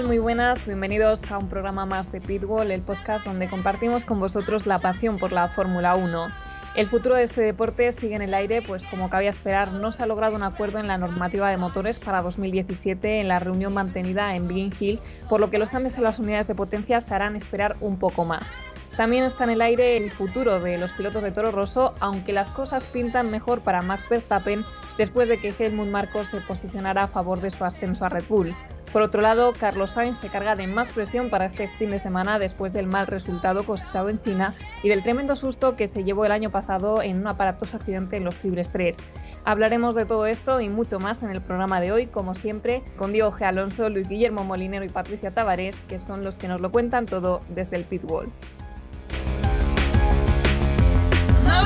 ¿Qué tal? Muy buenas, bienvenidos a un programa más de Pitbull, el podcast donde compartimos con vosotros la pasión por la Fórmula 1. El futuro de este deporte sigue en el aire, pues como cabía esperar, no se ha logrado un acuerdo en la normativa de motores para 2017 en la reunión mantenida en Biggin Hill, por lo que los cambios en las unidades de potencia se harán esperar un poco más. También está en el aire el futuro de los pilotos de Toro Rosso, aunque las cosas pintan mejor para Max Verstappen después de que Helmut Marko se posicionara a favor de su ascenso a Red Bull. Por otro lado, Carlos Sainz se carga de más presión para este fin de semana después del mal resultado cosechado en China y del tremendo susto que se llevó el año pasado en un aparatoso accidente en los Fibres 3. Hablaremos de todo esto y mucho más en el programa de hoy, como siempre, con Diego G. Alonso, Luis Guillermo Molinero y Patricia Tavares, que son los que nos lo cuentan todo desde el pitwall. una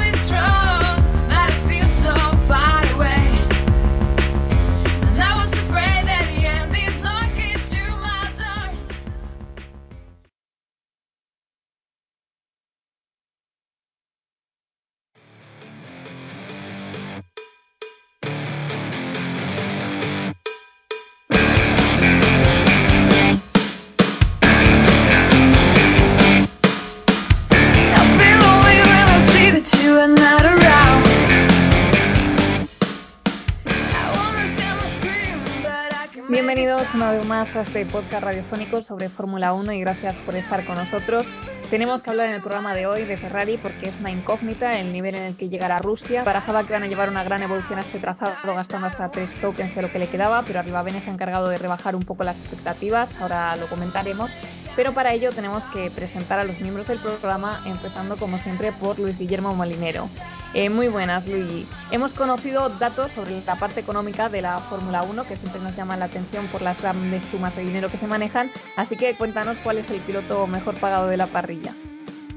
más a este podcast radiofónico sobre Fórmula 1 y gracias por estar con nosotros. Tenemos que hablar en el programa de hoy de Ferrari porque es una incógnita el nivel en el que llegará Rusia. Barajaba que van a llevar una gran evolución a este trazado gastando hasta tres tokens de lo que le quedaba, pero Arriba se ha encargado de rebajar un poco las expectativas, ahora lo comentaremos. Pero para ello tenemos que presentar a los miembros del programa, empezando como siempre por Luis Guillermo Molinero. Eh, muy buenas, Luis. Hemos conocido datos sobre la parte económica de la Fórmula 1, que siempre nos llaman la atención por las grandes sumas de dinero que se manejan, así que cuéntanos cuál es el piloto mejor pagado de la parrilla.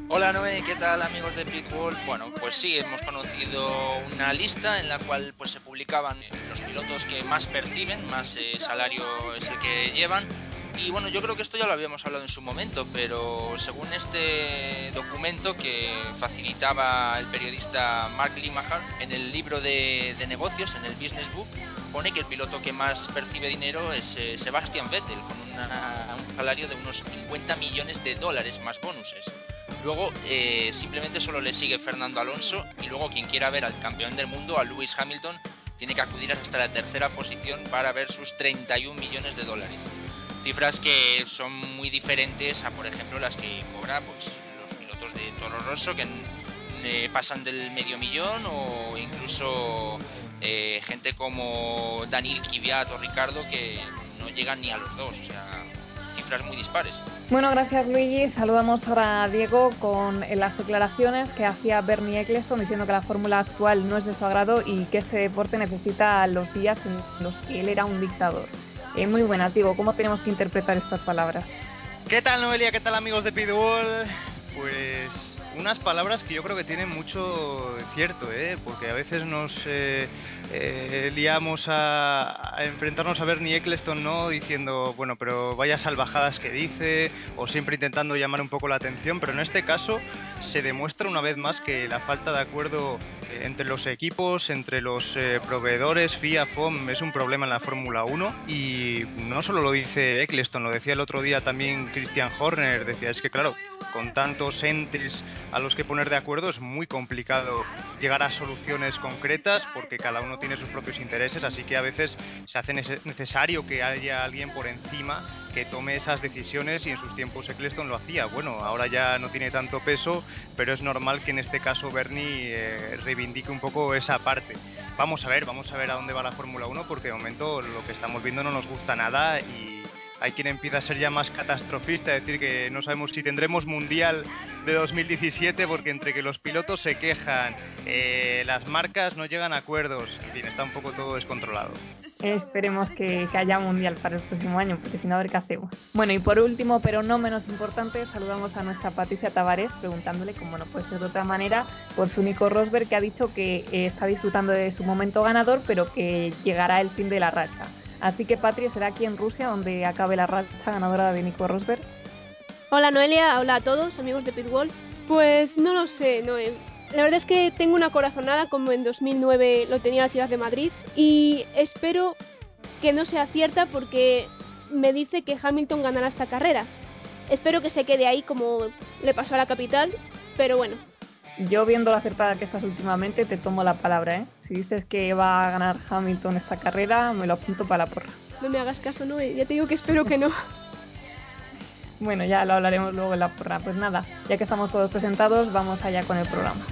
Hola Noé, ¿qué tal amigos de Pitbull? Bueno, pues sí, hemos conocido una lista en la cual pues se publicaban los pilotos que más perciben, más eh, salario es el que llevan y bueno, yo creo que esto ya lo habíamos hablado en su momento, pero según este documento que facilitaba el periodista Mark Limacher en el libro de, negocios, en el Business Book, pone que el piloto que más percibe dinero es eh, Sebastian Vettel, con un salario de unos 50 millones de dólares más bonuses. Luego eh, simplemente solo le sigue Fernando Alonso y luego quien quiera ver al campeón del mundo, a Lewis Hamilton, tiene que acudir hasta la tercera posición para ver sus 31 millones de dólares cifras que son muy diferentes a, por ejemplo, las que cobra pues, los pilotos de Toro Rosso, que eh, pasan del medio millón, o incluso eh, gente como Daniel Kvyat o Ricardo, que no llegan ni a los dos. O sea, cifras muy dispares. Bueno, gracias Luigi. Saludamos ahora a Diego con las declaraciones que hacía Bernie Eccleston diciendo que la fórmula actual no es de su agrado y que este deporte necesita los días en los que él era un dictador. Eh, muy buenas, digo, ¿cómo tenemos que interpretar estas palabras? ¿Qué tal Noelia? ¿Qué tal amigos de Pitbull? Pues unas palabras que yo creo que tienen mucho cierto, ¿eh? porque a veces nos eh, eh, liamos a, enfrentarnos a Bernie Eccleston ¿no? diciendo, bueno, pero vaya salvajadas que dice, o siempre intentando llamar un poco la atención, pero en este caso se demuestra una vez más que la falta de acuerdo entre los equipos, entre los proveedores, FIA, FOM, es un problema en la Fórmula 1 y no solo lo dice Eccleston, lo decía el otro día también Christian Horner, decía, es que claro, con tantos entes a los que poner de acuerdo es muy complicado llegar a soluciones concretas porque cada uno tiene sus propios intereses, así que a veces se hace necesario que haya alguien por encima que tome esas decisiones y en sus tiempos Eccleston lo hacía. Bueno, ahora ya no tiene tanto peso, pero es normal que en este caso Bernie eh, reivindique un poco esa parte. Vamos a ver, vamos a ver a dónde va la Fórmula 1 porque de momento lo que estamos viendo no nos gusta nada y hay quien empieza a ser ya más catastrofista, es decir, que no sabemos si tendremos mundial de 2017 porque entre que los pilotos se quejan, eh, las marcas no llegan a acuerdos, en fin, está un poco todo descontrolado. Esperemos que, haya mundial para el próximo año, porque si no, a ver qué hacemos. Bueno, y por último, pero no menos importante, saludamos a nuestra Patricia Tavares preguntándole, como no puede ser de otra manera, por su Nico Rosberg, que ha dicho que eh, está disfrutando de su momento ganador, pero que llegará el fin de la racha. Así que Patria será aquí en Rusia donde acabe la racha ganadora de Nico Rosberg. Hola Noelia, hola a todos, amigos de Pitwall. Pues no lo sé, Noé. La verdad es que tengo una corazonada como en 2009 lo tenía la ciudad de Madrid y espero que no sea cierta porque me dice que Hamilton ganará esta carrera. Espero que se quede ahí como le pasó a la capital, pero bueno. Yo viendo la acertada que estás últimamente te tomo la palabra, ¿eh? Si dices que va a ganar Hamilton esta carrera, me lo apunto para la porra. No me hagas caso, no, ya te digo que espero que no. Bueno, ya lo hablaremos luego en la porra. Pues nada, ya que estamos todos presentados, vamos allá con el programa.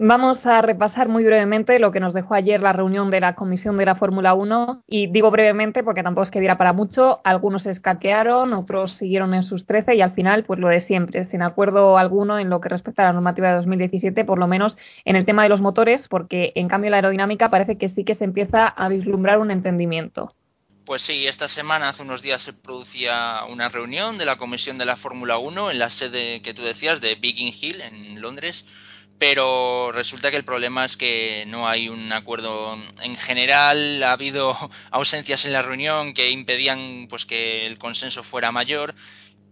Vamos a repasar muy brevemente lo que nos dejó ayer la reunión de la Comisión de la Fórmula 1 y digo brevemente porque tampoco es que diera para mucho, algunos escaquearon, otros siguieron en sus 13 y al final pues lo de siempre, sin acuerdo alguno en lo que respecta a la normativa de 2017, por lo menos en el tema de los motores, porque en cambio la aerodinámica parece que sí que se empieza a vislumbrar un entendimiento. Pues sí, esta semana, hace unos días, se producía una reunión de la Comisión de la Fórmula 1 en la sede que tú decías de Biggin Hill, en Londres, pero resulta que el problema es que no hay un acuerdo en general, ha habido ausencias en la reunión que impedían pues que el consenso fuera mayor.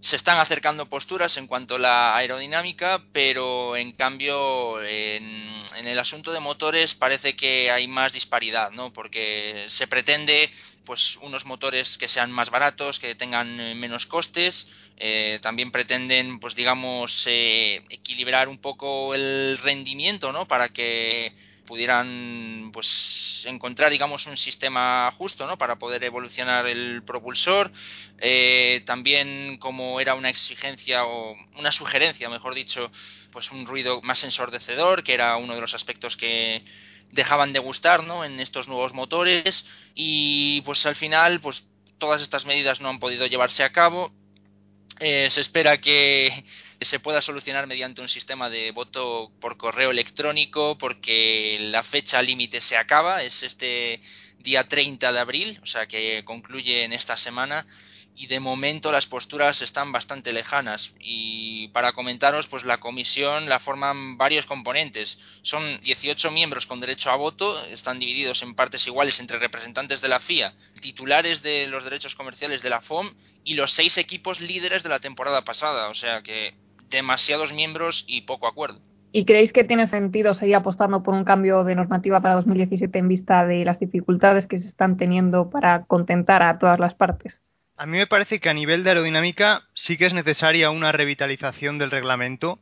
Se están acercando posturas en cuanto a la aerodinámica, pero en cambio en, en el asunto de motores parece que hay más disparidad, ¿no? Porque se pretende pues unos motores que sean más baratos, que tengan menos costes, eh, también pretenden, pues digamos, eh, equilibrar un poco el rendimiento, ¿no? Para que pudieran, pues, encontrar, digamos, un sistema justo, ¿no? Para poder evolucionar el propulsor. Eh, también, como era una exigencia o una sugerencia, mejor dicho, pues un ruido más ensordecedor, que era uno de los aspectos que dejaban de gustar, ¿no? En estos nuevos motores y, pues, al final, pues, todas estas medidas no han podido llevarse a cabo eh, se espera que se pueda solucionar mediante un sistema de voto por correo electrónico porque la fecha límite se acaba, es este día 30 de abril, o sea que concluye en esta semana y de momento las posturas están bastante lejanas. Y para comentaros pues la comisión la forman varios componentes. Son 18 miembros con derecho a voto están divididos en partes iguales entre representantes de la FIA titulares de los derechos comerciales de la FOM y los seis equipos líderes de la temporada pasada. O sea que demasiados miembros y poco acuerdo ¿Y creéis que tiene sentido seguir apostando por un cambio de normativa para 2017 en vista de las dificultades que se están teniendo para contentar a todas las partes? A mí me parece que a nivel de aerodinámica sí que es necesaria una revitalización del reglamento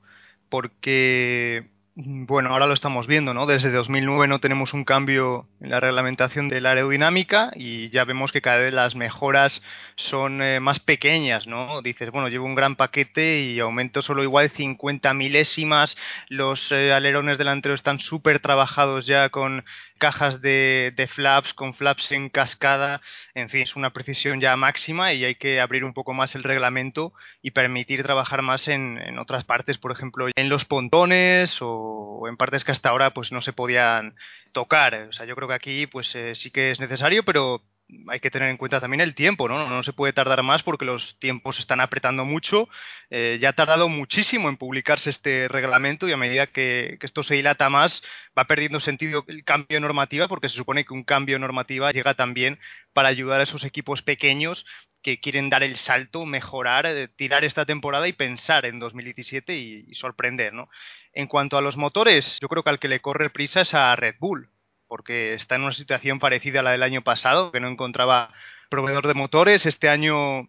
porque, bueno, ahora lo estamos viendo, ¿no? Desde 2009 no tenemos un cambio en la reglamentación de la aerodinámica y ya vemos que cada vez las mejoras son eh, más pequeñas, ¿no? Dices, bueno, llevo un gran paquete y aumento solo igual 50 milésimas, los eh, alerones delanteros están súper trabajados ya con cajas de, de, flaps con flaps en cascada, en fin, es una precisión ya máxima y hay que abrir un poco más el reglamento y permitir trabajar más en, en otras partes, por ejemplo, en los pontones o, o, en partes que hasta ahora pues no se podían tocar. O sea, yo creo que aquí pues eh, sí que es necesario, pero hay que tener en cuenta también el tiempo, ¿no? No se puede tardar más porque los tiempos están apretando mucho. Eh, ya ha tardado muchísimo en publicarse este reglamento y a medida que, esto se dilata más va perdiendo sentido el cambio de normativa porque se supone que un cambio de normativa llega también para ayudar a esos equipos pequeños que quieren dar el salto, mejorar, eh, tirar esta temporada y pensar en 2017 y, y sorprender, ¿no? En cuanto a los motores, yo creo que al que le corre prisa es a Red Bull porque está en una situación parecida a la del año pasado, que no encontraba proveedor de motores. Este año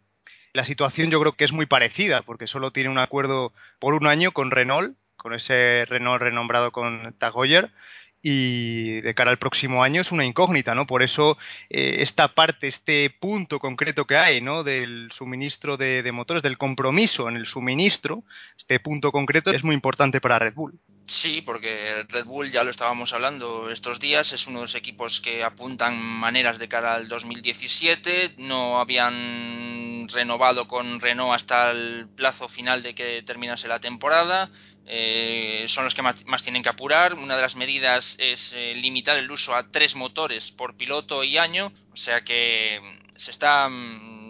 la situación yo creo que es muy parecida, porque solo tiene un acuerdo por un año con Renault, con ese Renault renombrado con Tag Heuer, y de cara al próximo año es una incógnita, ¿no? Por eso eh, esta parte, este punto concreto que hay, ¿no? Del suministro de, motores, del compromiso en el suministro, este punto concreto es muy importante para Red Bull. Sí, porque Red Bull ya lo estábamos hablando estos días, es uno de los equipos que apuntan maneras de cara al 2017, no habían renovado con Renault hasta el plazo final de que terminase la temporada, eh, son los que más, más, tienen que apurar. Una de las medidas es eh, limitar el uso a tres motores por piloto y año, o sea que se está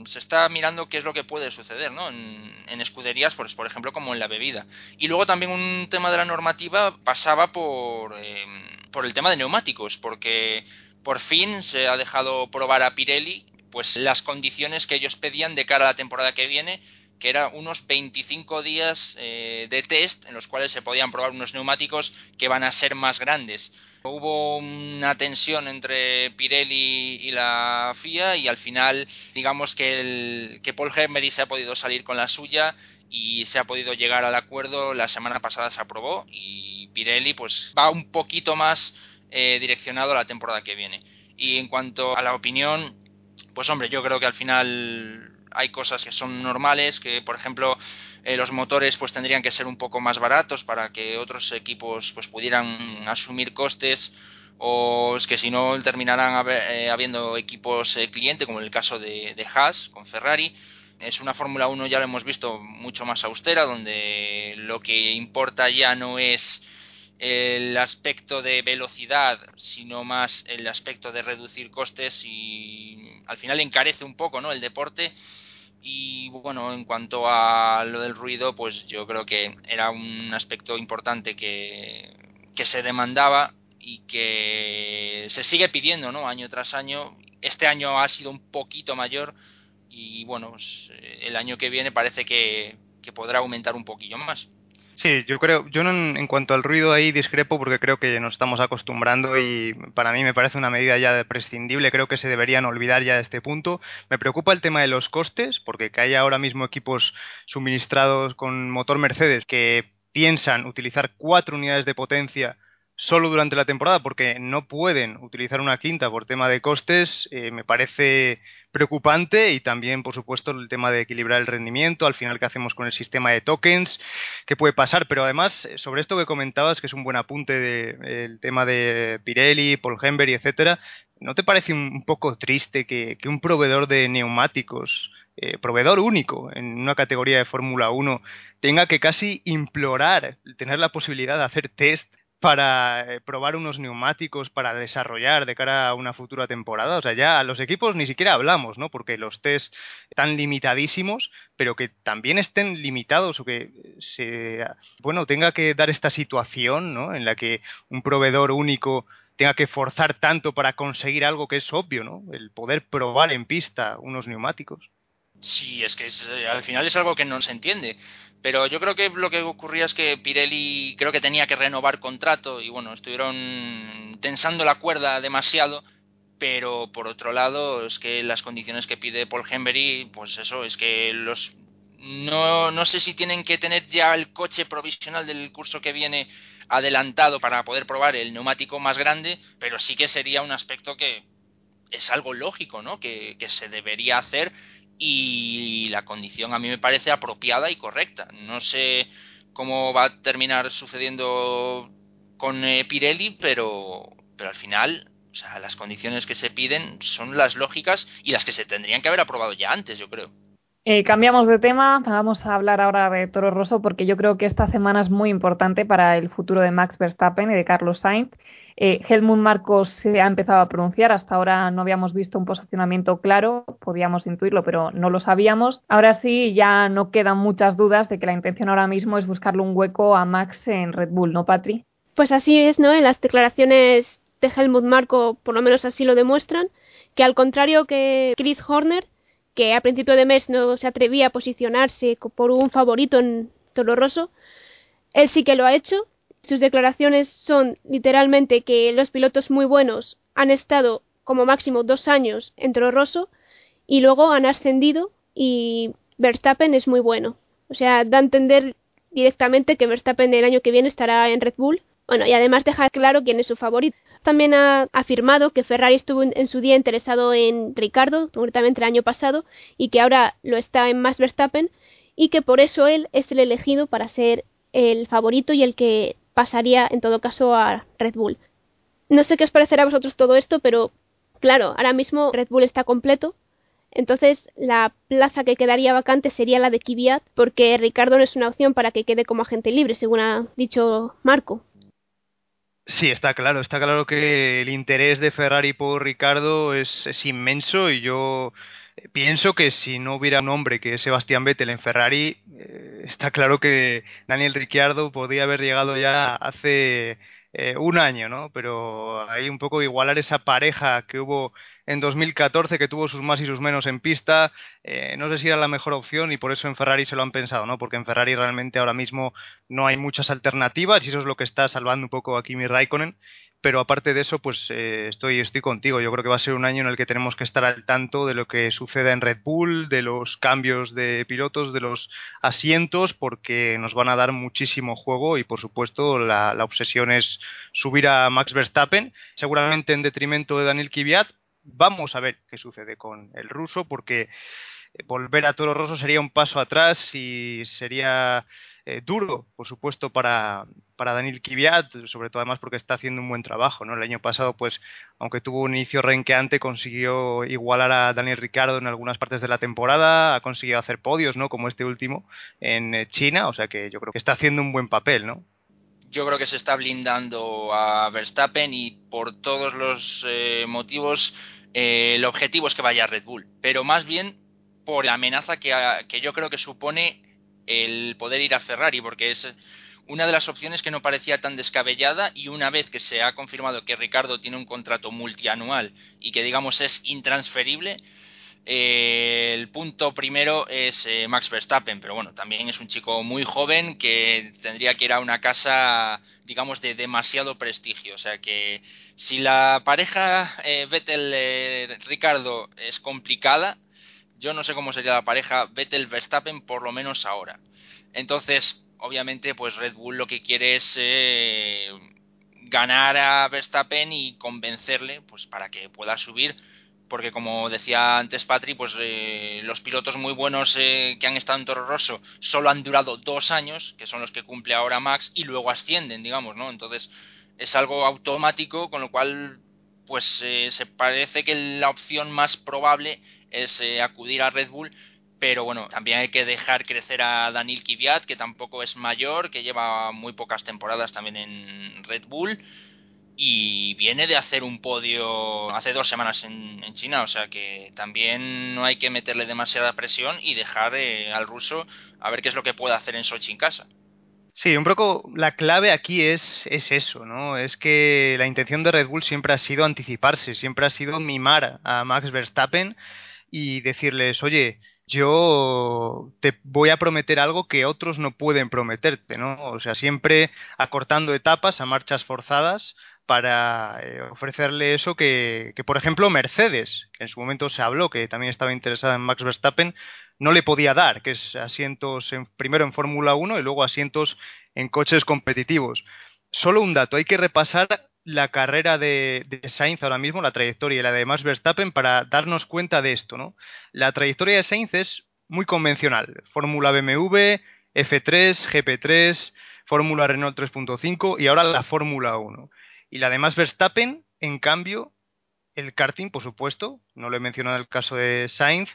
se está mirando qué es lo que puede suceder, ¿no? En, escuderías, por ejemplo, como en la bebida. Y luego también un tema de la normativa pasaba por, em, por el tema de neumáticos, porque por fin se ha dejado probar a Pirelli pues las condiciones que ellos pedían de cara a la temporada que viene que era unos 25 días eh, de test en los cuales se podían probar unos neumáticos que van a ser más grandes. Hubo una tensión entre Pirelli y la FIA y al final digamos que, el, que Paul Hermery se ha podido salir con la suya y se ha podido llegar al acuerdo. La semana pasada se aprobó y Pirelli pues va un poquito más eh, direccionado a la temporada que viene. Y en cuanto a la opinión, pues hombre, yo creo que al final hay cosas que son normales, que por ejemplo eh, los motores pues tendrían que ser un poco más baratos para que otros equipos pues pudieran asumir costes o es que si no terminarán eh, habiendo equipos eh, cliente como en el caso de, Haas con Ferrari es una Fórmula 1 ya lo hemos visto mucho más austera donde lo que importa ya no es el aspecto de velocidad, sino más el aspecto de reducir costes y al final encarece un poco ¿no? el deporte y bueno, en cuanto a lo del ruido, pues yo creo que era un aspecto importante que, que se demandaba y que se sigue pidiendo, ¿no? Año tras año. Este año ha sido un poquito mayor y bueno, pues, el año que viene parece que, que podrá aumentar un poquillo más. Sí, yo creo, yo en, cuanto al ruido ahí discrepo porque creo que nos estamos acostumbrando y para mí me parece una medida ya prescindible, creo que se deberían olvidar ya de este punto. Me preocupa el tema de los costes, porque que haya ahora mismo equipos suministrados con motor Mercedes que piensan utilizar cuatro unidades de potencia solo durante la temporada porque no pueden utilizar una quinta por tema de costes, eh, me parece preocupante y también, por supuesto, el tema de equilibrar el rendimiento, al final qué hacemos con el sistema de tokens, qué puede pasar, pero además, eh, sobre esto que comentabas, que es un buen apunte del tema de Pirelli, Paul Hember y etcétera, ¿no te parece un, poco triste que, un proveedor de neumáticos eh, proveedor único en una categoría de Fórmula 1 tenga que casi implorar tener la posibilidad de hacer test para eh, probar unos neumáticos para desarrollar de cara a una futura temporada. O sea, ya a los equipos ni siquiera hablamos, ¿no? Porque los test están limitadísimos, pero que también estén limitados o que se, bueno, tenga que dar esta situación, ¿no? En la que un proveedor único tenga que forzar tanto para conseguir algo que es obvio, ¿no? El poder probar en pista unos neumáticos. Sí, es que al final es algo que no se entiende. Pero yo creo que lo que ocurría es que Pirelli creo que tenía que renovar contrato y bueno, estuvieron tensando la cuerda demasiado. Pero por otro lado, es que las condiciones que pide Paul Hembury, pues eso, es que los. No, no sé si tienen que tener ya el coche provisional del curso que viene adelantado para poder probar el neumático más grande, pero sí que sería un aspecto que es algo lógico, ¿no? Que, que se debería hacer y la condición a mí me parece apropiada y correcta. No sé cómo va a terminar sucediendo con eh, Pirelli, pero, pero al final, o sea, las condiciones que se piden son las lógicas y las que se tendrían que haber aprobado ya antes, yo creo. Eh, cambiamos de tema, vamos a hablar ahora de Toro Rosso porque yo creo que esta semana es muy importante para el futuro de Max Verstappen y de Carlos Sainz. Eh, Helmut Marcos se ha empezado a pronunciar, hasta ahora no habíamos visto un posicionamiento claro, podíamos intuirlo, pero no lo sabíamos. Ahora sí, ya no quedan muchas dudas de que la intención ahora mismo es buscarle un hueco a Max en Red Bull, ¿no, Patri? Pues así es, ¿no? En las declaraciones de Helmut Marco, por lo menos así lo demuestran, que al contrario que Chris Horner, que a principio de mes no se atrevía a posicionarse por un favorito en Toro Rosso, él sí que lo ha hecho sus declaraciones son literalmente que los pilotos muy buenos han estado como máximo dos años en Toro y luego han ascendido y Verstappen es muy bueno. O sea, da a entender directamente que Verstappen el año que viene estará en Red Bull. Bueno, y además deja claro quién es su favorito. También ha afirmado que Ferrari estuvo en su día interesado en Ricardo, concretamente el año pasado, y que ahora lo está en Max Verstappen, y que por eso él es el elegido para ser el favorito y el que pasaría en todo caso a Red Bull. No sé qué os parecerá a vosotros todo esto, pero claro, ahora mismo Red Bull está completo, entonces la plaza que quedaría vacante sería la de Kvyat, porque Ricardo no es una opción para que quede como agente libre, según ha dicho Marco. Sí, está claro, está claro que el interés de Ferrari por Ricardo es, es inmenso y yo pienso que si no hubiera un hombre que es Sebastián Vettel en Ferrari, eh, está claro que Daniel Ricciardo podría haber llegado ya hace eh, un año, ¿no? Pero hay un poco igualar esa pareja que hubo en 2014, que tuvo sus más y sus menos en pista, eh, no sé si era la mejor opción y por eso en Ferrari se lo han pensado, ¿no? Porque en Ferrari realmente ahora mismo no hay muchas alternativas y eso es lo que está salvando un poco a Kimi Raikkonen pero aparte de eso, pues eh, estoy, estoy contigo. Yo creo que va a ser un año en el que tenemos que estar al tanto de lo que suceda en Red Bull, de los cambios de pilotos, de los asientos, porque nos van a dar muchísimo juego y, por supuesto, la, obsesión es subir a Max Verstappen, seguramente en detrimento de Daniel Kvyat. Vamos a ver qué sucede con el ruso, porque volver a Toro Rosso sería un paso atrás y sería eh, duro, por supuesto, para, para Daniel Kvyat, sobre todo además porque está haciendo un buen trabajo, ¿no? El año pasado, pues, aunque tuvo un inicio renqueante, consiguió igualar a Daniel Ricardo en algunas partes de la temporada, ha conseguido hacer podios, ¿no? Como este último en eh, China, o sea que yo creo que está haciendo un buen papel, ¿no? Yo creo que se está blindando a Verstappen y por todos los eh, motivos el objetivo es que vaya a Red Bull, pero más bien por la amenaza que, que yo creo que supone el poder ir a Ferrari, porque es una de las opciones que no parecía tan descabellada y una vez que se ha confirmado que Ricardo tiene un contrato multianual y que digamos es intransferible, eh, el punto primero es eh, Max Verstappen, pero bueno, también es un chico muy joven que tendría que ir a una casa, digamos, de demasiado prestigio. O sea que si la pareja eh, Vettel-Ricardo es complicada, yo no sé cómo sería la pareja Vettel-Verstappen por lo menos ahora. Entonces, obviamente, pues Red Bull lo que quiere es eh, ganar a Verstappen y convencerle, pues para que pueda subir. Porque como decía antes Patri, pues eh, los pilotos muy buenos eh, que han estado en Toro Rosso solo han durado dos años, que son los que cumple ahora Max, y luego ascienden, digamos, ¿no? Entonces es algo automático, con lo cual pues se parece que la opción más probable es eh, acudir a Red Bull, pero bueno, también hay que dejar crecer a Daniel Kvyat, que tampoco es mayor, que lleva muy pocas temporadas también en Red Bull y viene de hacer un podio hace dos semanas en, China, o sea que también no hay que meterle demasiada presión y dejar eh, al ruso a ver qué es lo que puede hacer en Sochi en casa. Sí, un poco la clave aquí es, es eso, ¿no? Es que la intención de Red Bull siempre ha sido anticiparse, siempre ha sido mimar a Max Verstappen y decirles, oye, yo te voy a prometer algo que otros no pueden prometerte, ¿no? O sea, siempre acortando etapas a marchas forzadas para eh, ofrecerle eso que, que, por ejemplo, Mercedes, que en su momento se habló que también estaba interesada en Max Verstappen, no le podía dar, que es asientos en, primero en Fórmula 1 y luego asientos en coches competitivos. Solo un dato, hay que repasar la carrera de, Sainz ahora mismo, la trayectoria y la de Max Verstappen para darnos cuenta de esto, ¿no? La trayectoria de Sainz es muy convencional. Fórmula BMW, F3, GP3, Fórmula Renault 3.5 y ahora la Fórmula 1. Y la de Max Verstappen, en cambio, el karting, por supuesto, no lo he mencionado en el caso de Sainz,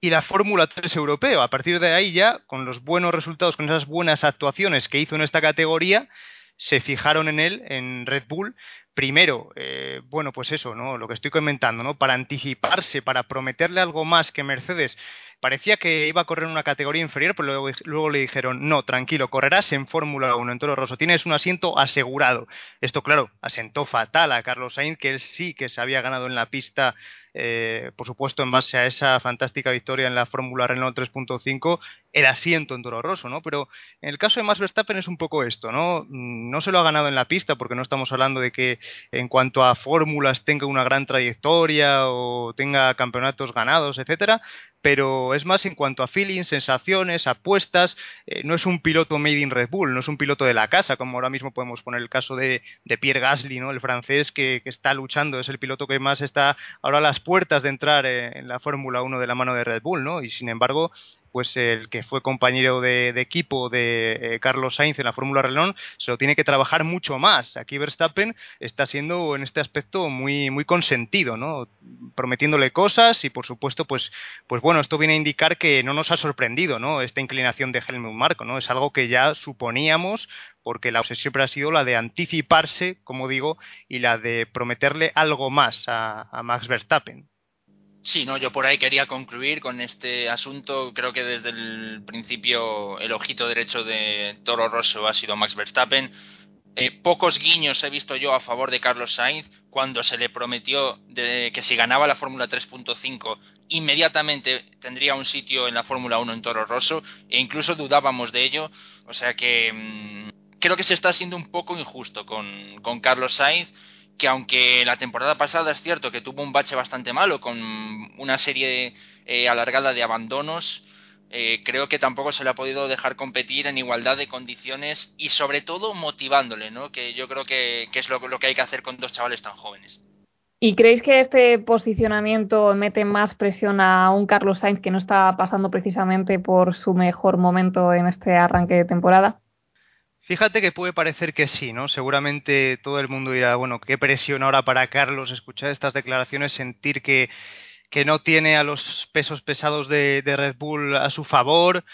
y la Fórmula 3 europeo. A partir de ahí ya, con los buenos resultados, con esas buenas actuaciones que hizo en esta categoría, se fijaron en él, en Red Bull, primero, eh, bueno, pues eso, ¿no? Lo que estoy comentando, ¿no? Para anticiparse, para prometerle algo más que Mercedes. Parecía que iba a correr en una categoría inferior, pero luego, luego le dijeron, no, tranquilo, correrás en Fórmula 1, en Toro Rosso, tienes un asiento asegurado. Esto, claro, asentó fatal a Carlos Sainz, que él sí que se había ganado en la pista eh, por supuesto en base a esa fantástica victoria en la Fórmula Renault 3.5, el asiento en Toro Rosso, ¿no? Pero en el caso de Max Verstappen es un poco esto, ¿no? No se lo ha ganado en la pista porque no estamos hablando de que en cuanto a fórmulas tenga una gran trayectoria o tenga campeonatos ganados, etcétera, pero es más en cuanto a feeling, sensaciones, apuestas. Eh, no es un piloto made in Red Bull, no es un piloto de la casa, como ahora mismo podemos poner el caso de, Pierre Gasly, ¿no? el francés que, está luchando, es el piloto que más está ahora a las puertas de entrar eh, en la Fórmula 1 de la mano de Red Bull, ¿no? y sin embargo pues el que fue compañero de, equipo de eh, Carlos Sainz en la Fórmula Renault se lo tiene que trabajar mucho más. Aquí Verstappen está siendo en este aspecto muy muy consentido, ¿no? Prometiéndole cosas y por supuesto pues pues bueno, esto viene a indicar que no nos ha sorprendido, ¿no? Esta inclinación de Helmut Marko, ¿no? Es algo que ya suponíamos porque la obsesión siempre ha sido la de anticiparse, como digo, y la de prometerle algo más a Max Verstappen. Sí, no, yo por ahí quería concluir con este asunto. Creo que desde el principio el ojito derecho de Toro Rosso ha sido Max Verstappen. Eh, pocos guiños he visto yo a favor de Carlos Sainz cuando se le prometió de que si ganaba la Fórmula 3.5 inmediatamente tendría un sitio en la Fórmula 1 en Toro Rosso e incluso dudábamos de ello. O sea que mm, creo que se está siendo un poco injusto con, con Carlos Sainz que aunque la temporada pasada es cierto que tuvo un bache bastante malo con una serie eh, alargada de abandonos, eh, creo que tampoco se le ha podido dejar competir en igualdad de condiciones y sobre todo motivándole, ¿no? que yo creo que, es lo, lo, que hay que hacer con dos chavales tan jóvenes. ¿Y creéis que este posicionamiento mete más presión a un Carlos Sainz que no está pasando precisamente por su mejor momento en este arranque de temporada? Fíjate que puede parecer que sí, ¿no? Seguramente todo el mundo dirá, bueno, qué presión ahora para Carlos escuchar estas declaraciones, sentir que, que no tiene a los pesos pesados de, de Red Bull a su favor.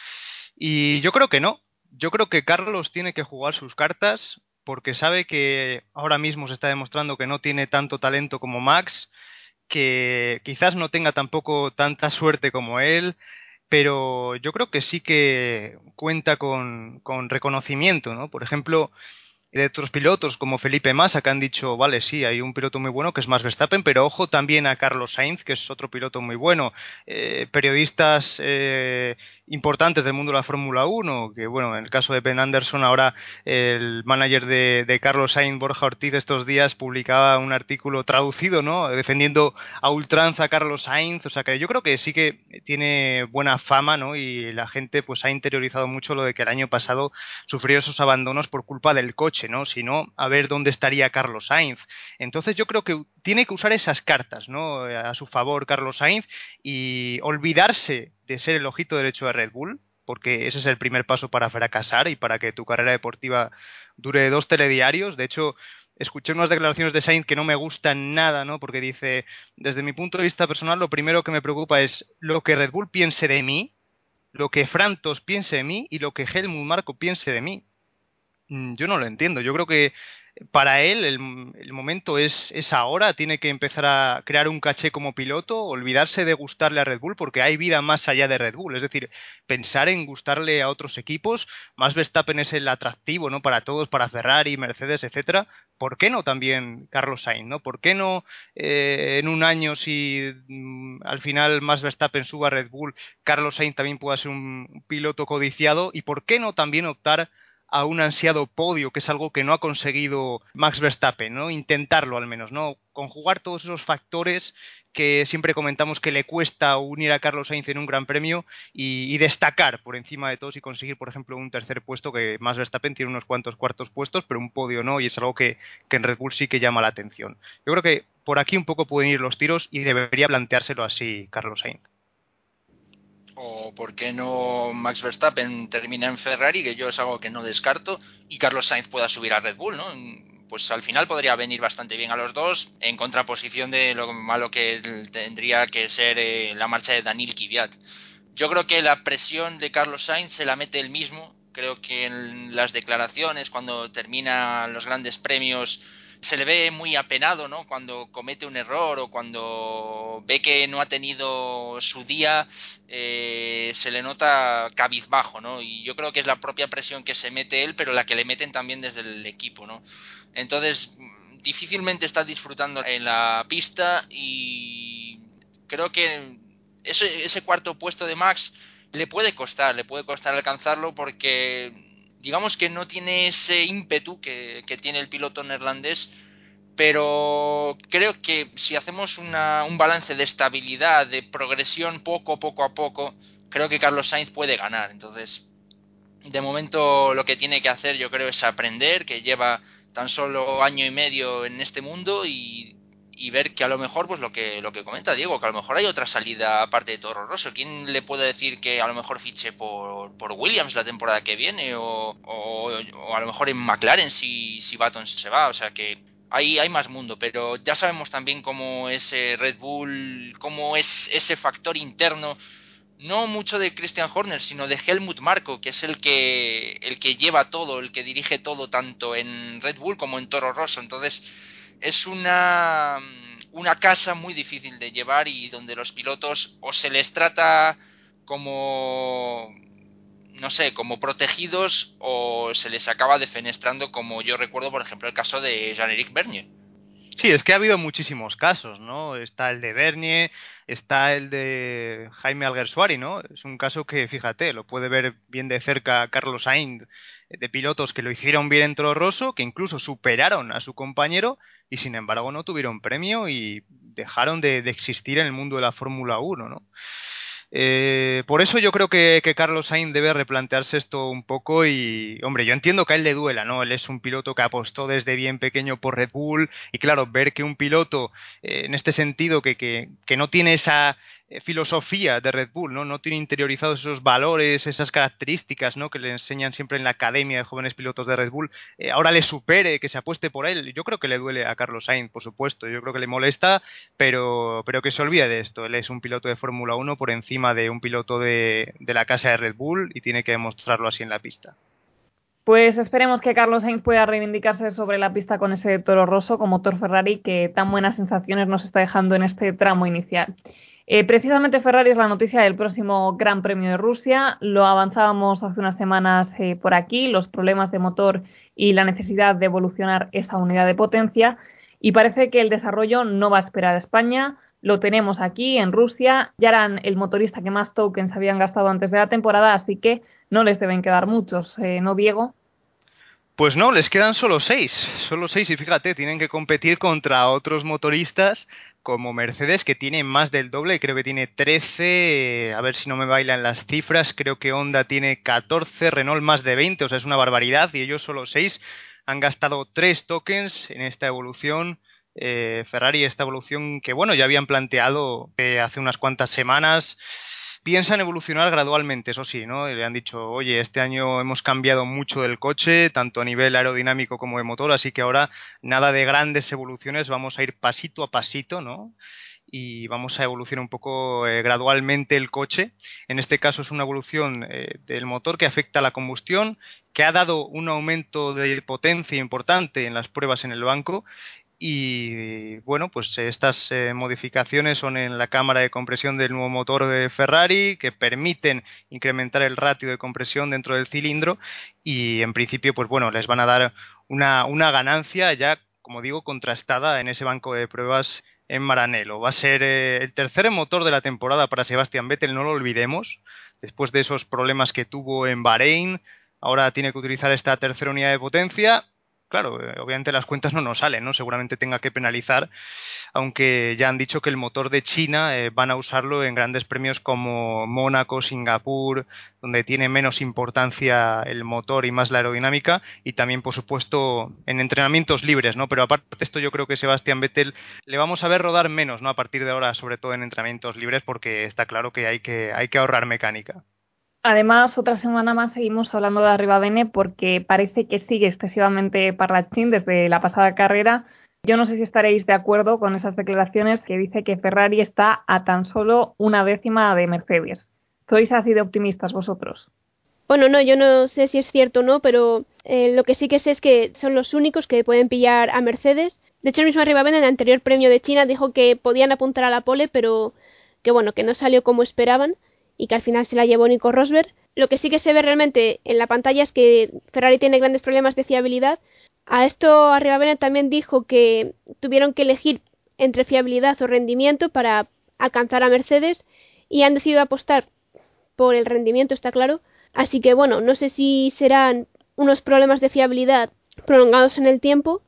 Y yo creo que no. Yo creo que Carlos tiene que jugar sus cartas porque sabe que ahora mismo se está demostrando que no tiene tanto talento como Max, que quizás no tenga tampoco tanta suerte como él, pero yo creo que sí que cuenta con, con reconocimiento, ¿no? Por ejemplo, de otros pilotos como Felipe Massa que han dicho, vale, sí, hay un piloto muy bueno que es más Verstappen, pero ojo también a Carlos Sainz, que es otro piloto muy bueno. Eh, periodistas eh, importantes del mundo de la Fórmula 1, que bueno, en el caso de Ben Anderson, ahora el manager de, Carlos Sainz, Borja Ortiz, estos días publicaba un artículo traducido, ¿no? Defendiendo a ultranza a Carlos Sainz, o sea que yo creo que sí que tiene buena fama, ¿no? Y la gente pues ha interiorizado mucho lo de que el año pasado sufrió esos abandonos por culpa del coche, ¿no? Si no, a ver dónde estaría Carlos Sainz. Entonces yo creo que tiene que usar esas cartas, ¿no? A su favor Carlos Sainz y olvidarse de ser el ojito derecho de Red Bull, porque ese es el primer paso para fracasar y para que tu carrera deportiva dure dos telediarios. De hecho, escuché unas declaraciones de Sainz que no me gustan nada, ¿no? Porque dice, desde mi punto de vista personal, lo primero que me preocupa es lo que Red Bull piense de mí, lo que Frantos piense de mí y lo que Helmut Marco piense de mí. Mm, yo no lo entiendo. Yo creo que para él el, momento es, es, ahora, tiene que empezar a crear un caché como piloto, olvidarse de gustarle a Red Bull, porque hay vida más allá de Red Bull, es decir, pensar en gustarle a otros equipos, más Verstappen es el atractivo, ¿no? Para todos, para Ferrari, Mercedes, etcétera, ¿por qué no también Carlos Sainz, ¿no? ¿Por qué no eh, en un año si mm, al final más Verstappen suba a Red Bull, Carlos Sainz también pueda ser un piloto codiciado y por qué no también optar a un ansiado podio, que es algo que no ha conseguido Max Verstappen, ¿no? Intentarlo al menos, ¿no? Conjugar todos esos factores que siempre comentamos que le cuesta unir a Carlos Sainz en un gran premio y, destacar por encima de todos y conseguir, por ejemplo, un tercer puesto que Max Verstappen tiene unos cuantos cuartos puestos, pero un podio no, y es algo que, que en Red Bull sí que llama la atención. Yo creo que por aquí un poco pueden ir los tiros y debería planteárselo así Carlos Sainz o por qué no Max Verstappen termina en Ferrari, que yo es algo que no descarto, y Carlos Sainz pueda subir a Red Bull, ¿no? Pues al final podría venir bastante bien a los dos, en contraposición de lo malo que tendría que ser eh, la marcha de Daniel Kvyat. Yo creo que la presión de Carlos Sainz se la mete él mismo, creo que en las declaraciones, cuando termina los grandes premios, se le ve muy apenado, ¿no? Cuando comete un error o cuando ve que no ha tenido su día, eh, se le nota cabizbajo, ¿no? Y yo creo que es la propia presión que se mete él, pero la que le meten también desde el equipo, ¿no? Entonces, difícilmente está disfrutando en la pista y creo que ese, ese cuarto puesto de Max le puede costar, le puede costar alcanzarlo porque digamos que no tiene ese ímpetu que, tiene el piloto neerlandés, pero creo que si hacemos una, un balance de estabilidad, de progresión poco, poco a poco, creo que Carlos Sainz puede ganar. Entonces, de momento lo que tiene que hacer yo creo es aprender, que lleva tan solo año y medio en este mundo y y ver que a lo mejor, pues lo que, lo que comenta Diego, que a lo mejor hay otra salida aparte de Toro Rosso. ¿Quién le puede decir que a lo mejor fiche por, por Williams la temporada que viene? O, o, a lo mejor en McLaren si, si Baton se va. O sea que hay, hay más mundo, pero ya sabemos también cómo es Red Bull, cómo es ese factor interno no mucho de Christian Horner, sino de Helmut Marko, que es el que el que lleva todo, el que dirige todo tanto en Red Bull como en Toro Rosso. Entonces, es una una casa muy difícil de llevar y donde los pilotos o se les trata como no sé, como protegidos o se les acaba defenestrando como yo recuerdo por ejemplo el caso de Jean-Éric Bernier. Sí, es que ha habido muchísimos casos, ¿no? Está el de Bernier, está el de Jaime Alguersuari, ¿no? Es un caso que, fíjate, lo puede ver bien de cerca Carlos Sainz, de pilotos que lo hicieron bien en Toro que incluso superaron a su compañero y sin embargo no tuvieron premio y dejaron de, existir en el mundo de la Fórmula 1, ¿no? Eh, por eso yo creo que, Carlos Sainz debe replantearse esto un poco y, hombre, yo entiendo que a él le duela, ¿no? Él es un piloto que apostó desde bien pequeño por Red Bull y claro, ver que un piloto eh, en este sentido que, que, que no tiene esa, filosofía de Red Bull, ¿no? No tiene interiorizados esos valores, esas características, ¿no? Que le enseñan siempre en la academia de jóvenes pilotos de Red Bull. Eh, ahora le supere, que se apueste por él. Yo creo que le duele a Carlos Sainz, por supuesto. Yo creo que le molesta, pero, pero que se olvide de esto. Él es un piloto de Fórmula 1 por encima de un piloto de, de la casa de Red Bull y tiene que demostrarlo así en la pista. Pues esperemos que Carlos Sainz pueda reivindicarse sobre la pista con ese toro roso como motor Ferrari que tan buenas sensaciones nos está dejando en este tramo inicial. Eh, precisamente Ferrari es la noticia del próximo Gran Premio de Rusia. Lo avanzábamos hace unas semanas eh, por aquí, los problemas de motor y la necesidad de evolucionar esa unidad de potencia. Y parece que el desarrollo no va a esperar a España. Lo tenemos aquí en Rusia. Ya eran el motorista que más tokens habían gastado antes de la temporada, así que no les deben quedar muchos, eh, ¿no, Diego? Pues no, les quedan solo seis, solo seis y fíjate, tienen que competir contra otros motoristas como Mercedes, que tiene más del doble, creo que tiene 13, a ver si no me bailan las cifras, creo que Honda tiene 14, Renault más de 20, o sea, es una barbaridad, y ellos solo 6 han gastado 3 tokens en esta evolución. Eh, Ferrari, esta evolución que, bueno, ya habían planteado eh, hace unas cuantas semanas piensan evolucionar gradualmente, eso sí, ¿no? Le han dicho, oye, este año hemos cambiado mucho del coche, tanto a nivel aerodinámico como de motor, así que ahora nada de grandes evoluciones, vamos a ir pasito a pasito, ¿no? y vamos a evolucionar un poco eh, gradualmente el coche. En este caso es una evolución eh, del motor que afecta a la combustión, que ha dado un aumento de potencia importante en las pruebas en el banco y bueno, pues estas eh, modificaciones son en la cámara de compresión del nuevo motor de Ferrari que permiten incrementar el ratio de compresión dentro del cilindro y en principio pues bueno, les van a dar una, una ganancia ya, como digo, contrastada en ese banco de pruebas en Maranello. Va a ser eh, el tercer motor de la temporada para Sebastián Vettel, no lo olvidemos, después de esos problemas que tuvo en Bahrein, ahora tiene que utilizar esta tercera unidad de potencia claro, eh, obviamente las cuentas no nos salen, ¿no? Seguramente tenga que penalizar, aunque ya han dicho que el motor de China eh, van a usarlo en grandes premios como Mónaco, Singapur, donde tiene menos importancia el motor y más la aerodinámica, y también, por supuesto, en entrenamientos libres, ¿no? Pero aparte de esto, yo creo que Sebastián Vettel le vamos a ver rodar menos, ¿no? A partir de ahora, sobre todo en entrenamientos libres, porque está claro que hay que, hay que ahorrar mecánica. Además, otra semana más seguimos hablando de Arribavene porque parece que sigue excesivamente parlachín desde la pasada carrera. Yo no sé si estaréis de acuerdo con esas declaraciones que dice que Ferrari está a tan solo una décima de Mercedes. ¿Sois así de optimistas vosotros? Bueno, no, yo no sé si es cierto o no, pero eh, lo que sí que sé es que son los únicos que pueden pillar a Mercedes. De hecho, el mismo Arribavene en el anterior premio de China dijo que podían apuntar a la pole, pero que bueno, que no salió como esperaban y que al final se la llevó Nico Rosberg. Lo que sí que se ve realmente en la pantalla es que Ferrari tiene grandes problemas de fiabilidad. A esto Arriba también dijo que tuvieron que elegir entre fiabilidad o rendimiento para alcanzar a Mercedes y han decidido apostar por el rendimiento, está claro. Así que bueno, no sé si serán unos problemas de fiabilidad prolongados en el tiempo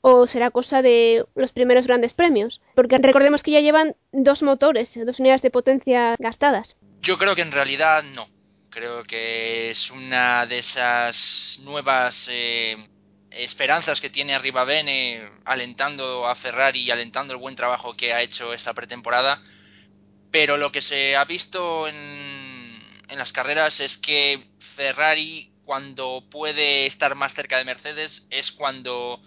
o será cosa de los primeros grandes premios. Porque recordemos que ya llevan dos motores, dos unidades de potencia gastadas. Yo creo que en realidad no. Creo que es una de esas nuevas eh, esperanzas que tiene Arriba Bene alentando a Ferrari y alentando el buen trabajo que ha hecho esta pretemporada. Pero lo que se ha visto en, en las carreras es que Ferrari cuando puede estar más cerca de Mercedes es cuando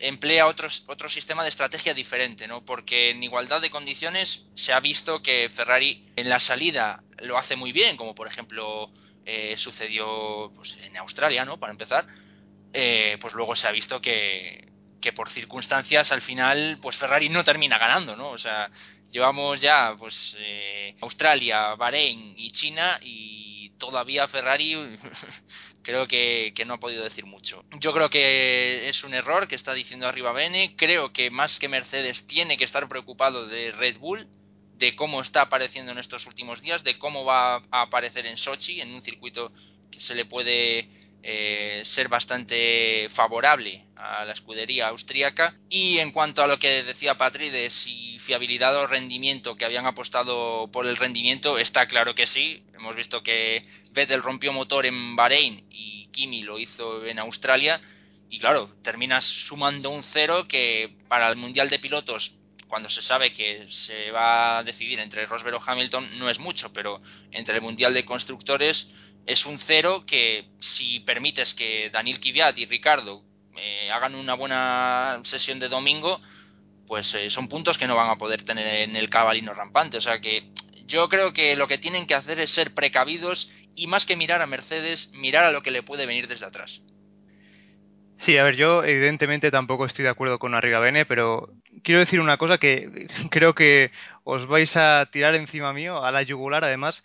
emplea otros, otro sistema de estrategia diferente, ¿no? Porque en igualdad de condiciones se ha visto que Ferrari en la salida lo hace muy bien, como por ejemplo eh, sucedió pues, en Australia, ¿no? Para empezar, eh, pues luego se ha visto que, que por circunstancias al final pues Ferrari no termina ganando, ¿no? O sea, llevamos ya pues eh, Australia, Bahrein y China y todavía Ferrari creo que, que, no ha podido decir mucho. Yo creo que es un error que está diciendo arriba Bene, creo que más que Mercedes tiene que estar preocupado de Red Bull, de cómo está apareciendo en estos últimos días, de cómo va a aparecer en Sochi, en un circuito que se le puede eh, ser bastante favorable a la escudería austríaca. Y en cuanto a lo que decía Patri de si fiabilidad o rendimiento, que habían apostado por el rendimiento, está claro que sí. Hemos visto que Vettel rompió motor en Bahrein y Kimi lo hizo en Australia. Y claro, terminas sumando un cero que para el Mundial de Pilotos cuando se sabe que se va a decidir entre Rosberg o Hamilton no es mucho, pero entre el Mundial de Constructores es un cero que si permites que Daniel Kvyat y Ricardo eh, hagan una buena sesión de domingo, pues eh, son puntos que no van a poder tener en el cabalino rampante. O sea que yo creo que lo que tienen que hacer es ser precavidos y más que mirar a Mercedes, mirar a lo que le puede venir desde atrás. Sí, a ver, yo evidentemente tampoco estoy de acuerdo con Arriga Bene, pero quiero decir una cosa que creo que os vais a tirar encima mío, a la yugular además,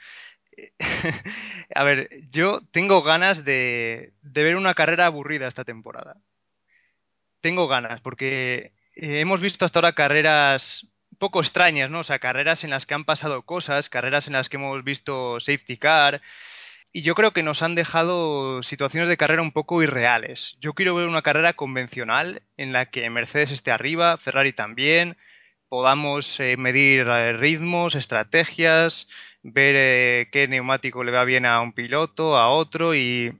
a ver, yo tengo ganas de, ver una carrera aburrida esta temporada. Tengo ganas, porque eh, hemos visto hasta ahora carreras poco extrañas, ¿no? O sea, carreras en las que han pasado cosas, carreras en las que hemos visto safety car, y yo creo que nos han dejado situaciones de carrera un poco irreales. Yo quiero ver una carrera convencional en la que Mercedes esté arriba, Ferrari también, podamos eh, medir eh, ritmos, estrategias, ver eh, qué neumático le va bien a un piloto, a otro y,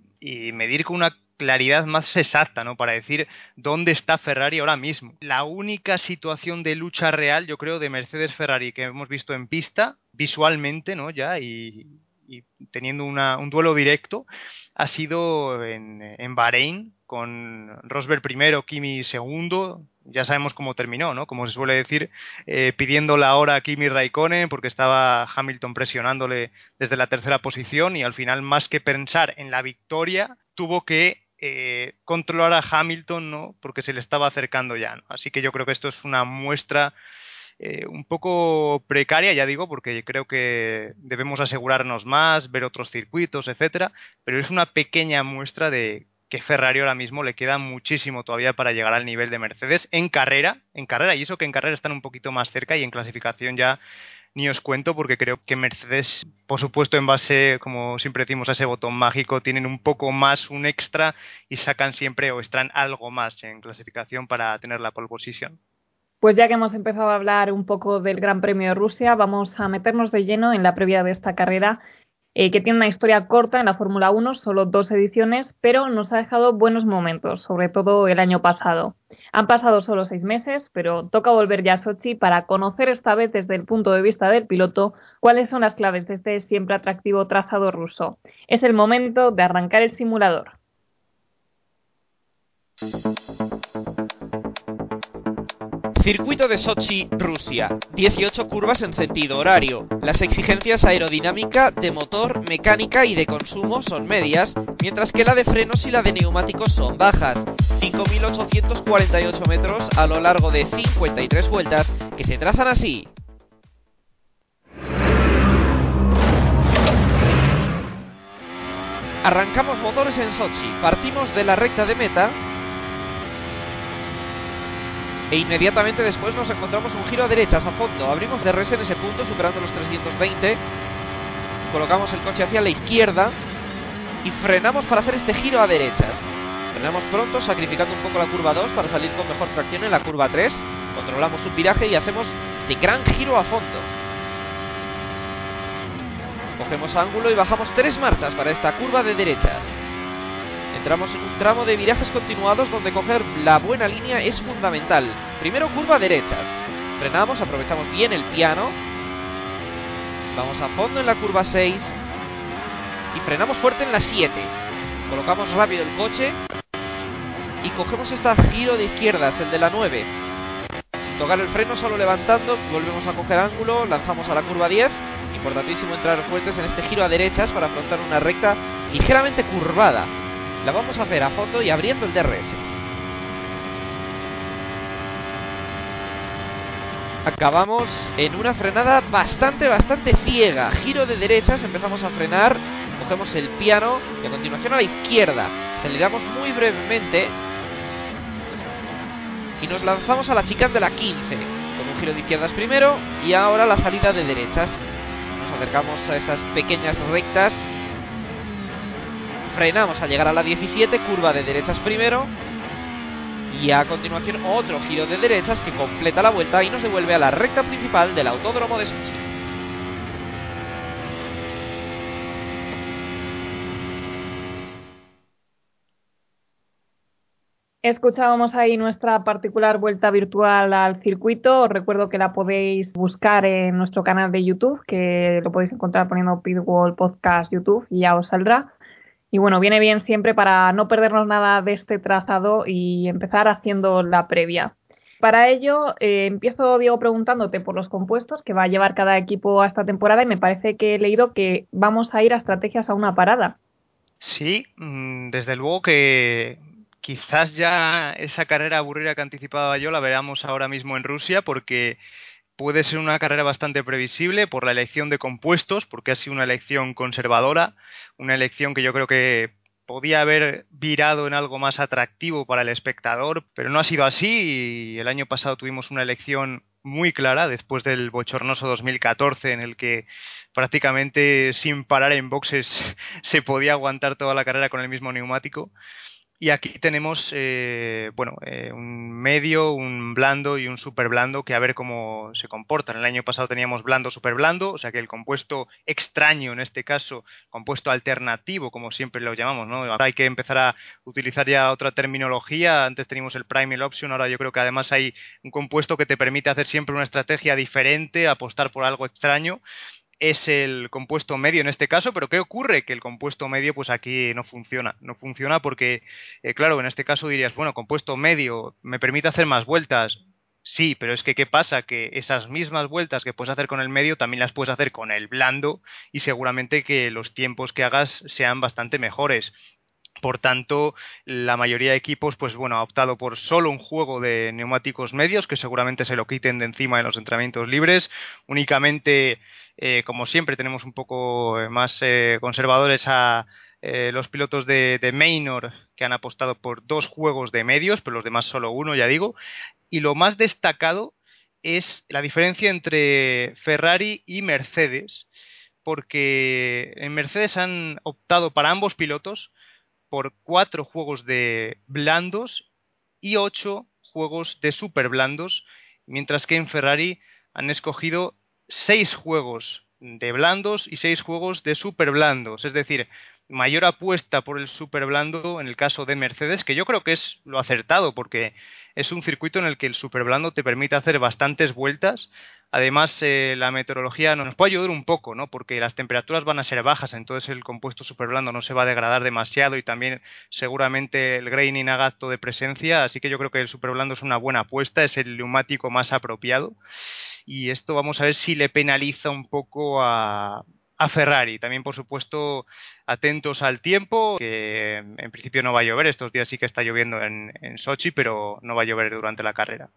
medir con una claridad más exacta, ¿no? Para decir dónde está Ferrari ahora mismo. La única situación de lucha real, yo creo, de Mercedes-Ferrari que hemos visto en pista, visualmente, ¿no? Ya, y, teniendo un duelo directo, ha sido en, en Bahrein, con Rosberg primero, Kimi segundo, ya sabemos cómo terminó, ¿no? Como se suele decir, eh, pidiendo la hora a Kimi Raikkonen porque estaba Hamilton presionándole desde la tercera posición y al final, más que pensar en la victoria, tuvo que eh, controlar a Hamilton, ¿no? Porque se le estaba acercando ya, Así que yo creo que esto es una muestra eh, un poco precaria, ya digo, porque creo que debemos asegurarnos más, ver otros circuitos, etcétera, pero es una pequeña muestra de que Ferrari ahora mismo le queda muchísimo todavía para llegar al nivel de Mercedes en carrera, en carrera, y eso que en carrera están un poquito más cerca y en clasificación ya ni os cuento porque creo que Mercedes, por supuesto, en base, como siempre decimos, a ese botón mágico, tienen un poco más, un extra y sacan siempre o extraen algo más en clasificación para tener la pole position. Pues ya que hemos empezado a hablar un poco del Gran Premio de Rusia, vamos a meternos de lleno en la previa de esta carrera eh, que tiene una historia corta en la Fórmula 1, solo dos ediciones, pero nos ha dejado buenos momentos, sobre todo el año pasado. Han pasado solo seis meses, pero toca volver ya a Sochi para conocer esta vez desde el punto de vista del piloto cuáles son las claves de este siempre atractivo trazado ruso. Es el momento de arrancar el simulador. Circuito de Sochi, Rusia. 18 curvas en sentido horario. Las exigencias aerodinámica, de motor, mecánica y de consumo son medias, mientras que la de frenos y la de neumáticos son bajas. 5.848 metros a lo largo de 53 vueltas que se trazan así. Arrancamos motores en Sochi, partimos de la recta de meta e inmediatamente después nos encontramos un giro a derechas a fondo. Abrimos DRS en ese punto, superando los 320. Colocamos el coche hacia la izquierda y frenamos para hacer este giro a derechas. Frenamos pronto, sacrificando un poco la curva 2 para salir con mejor tracción en la curva 3. Controlamos un viraje y hacemos este gran giro a fondo. Cogemos ángulo y bajamos tres marchas para esta curva de derechas. Entramos en un tramo de virajes continuados donde coger la buena línea es fundamental. Primero curva derechas. Frenamos, aprovechamos bien el piano. Vamos a fondo en la curva 6. Y frenamos fuerte en la 7. Colocamos rápido el coche. Y cogemos este giro de izquierdas, el de la 9. Sin tocar el freno, solo levantando, volvemos a coger ángulo, lanzamos a la curva 10. Importantísimo entrar fuertes en este giro a derechas para afrontar una recta ligeramente curvada. La vamos a hacer a fondo y abriendo el DRS. acabamos en una frenada bastante, bastante ciega. Giro de derechas, empezamos a frenar, cogemos el piano y a continuación a la izquierda. Aceleramos muy brevemente y nos lanzamos a la chicane de la 15. Con un giro de izquierdas primero y ahora la salida de derechas. Nos acercamos a esas pequeñas rectas. Frenamos al llegar a la 17, curva de derechas primero y a continuación otro giro de derechas que completa la vuelta y nos devuelve a la recta principal del autódromo de Sochi. Escuchábamos ahí nuestra particular vuelta virtual al circuito. Os recuerdo que la podéis buscar en nuestro canal de YouTube, que lo podéis encontrar poniendo Pitwall Podcast YouTube y ya os saldrá. Y bueno, viene bien siempre para no perdernos nada de este trazado y empezar haciendo la previa. Para ello, eh, empiezo, Diego, preguntándote por los compuestos que va a llevar cada equipo a esta temporada y me parece que he leído que vamos a ir a estrategias a una parada. Sí, mm, desde luego que quizás ya esa carrera aburrida que anticipaba yo la veamos ahora mismo en Rusia porque puede ser una carrera bastante previsible por la elección de compuestos, porque ha sido una elección conservadora, una elección que yo creo que podía haber virado en algo más atractivo para el espectador, pero no ha sido así y el año pasado tuvimos una elección muy clara después del bochornoso 2014 en el que prácticamente sin parar en boxes se podía aguantar toda la carrera con el mismo neumático. Y aquí tenemos, eh, bueno, eh, un medio, un blando y un super blando que a ver cómo se comportan. El año pasado teníamos blando, super blando, o sea que el compuesto extraño, en este caso, compuesto alternativo, como siempre lo llamamos, ¿no? Ahora hay que empezar a utilizar ya otra terminología. Antes teníamos el primal option, ahora yo creo que además hay un compuesto que te permite hacer siempre una estrategia diferente, apostar por algo extraño es el compuesto medio en este caso, pero ¿qué ocurre? Que el compuesto medio pues aquí no funciona. No funciona porque, eh, claro, en este caso dirías, bueno, compuesto medio me permite hacer más vueltas. Sí, pero es que ¿qué pasa? Que esas mismas vueltas que puedes hacer con el medio también las puedes hacer con el blando y seguramente que los tiempos que hagas sean bastante mejores. Por tanto, la mayoría de equipos, pues bueno, ha optado por solo un juego de neumáticos medios, que seguramente se lo quiten de encima en los entrenamientos libres. Únicamente, eh, como siempre, tenemos un poco eh, más eh, conservadores a los pilotos de, de Maynor, que han apostado por dos juegos de medios, pero los demás solo uno, ya digo. Y lo más destacado es la diferencia entre Ferrari y Mercedes, porque en Mercedes han optado para ambos pilotos por cuatro juegos de blandos y ocho juegos de super blandos, mientras que en Ferrari han escogido seis juegos de blandos y seis juegos de super blandos. Es decir, mayor apuesta por el super blando en el caso de Mercedes, que yo creo que es lo acertado, porque es un circuito en el que el super blando te permite hacer bastantes vueltas. Además, eh, la meteorología nos puede ayudar un poco, ¿no? Porque las temperaturas van a ser bajas, entonces el compuesto super blando no se va a degradar demasiado y también seguramente el graining haga acto de presencia, así que yo creo que el super blando es una buena apuesta, es el neumático más apropiado. Y esto vamos a ver si le penaliza un poco a, a Ferrari. También, por supuesto, atentos al tiempo, que en principio no va a llover. Estos días sí que está lloviendo en, en Sochi, pero no va a llover durante la carrera.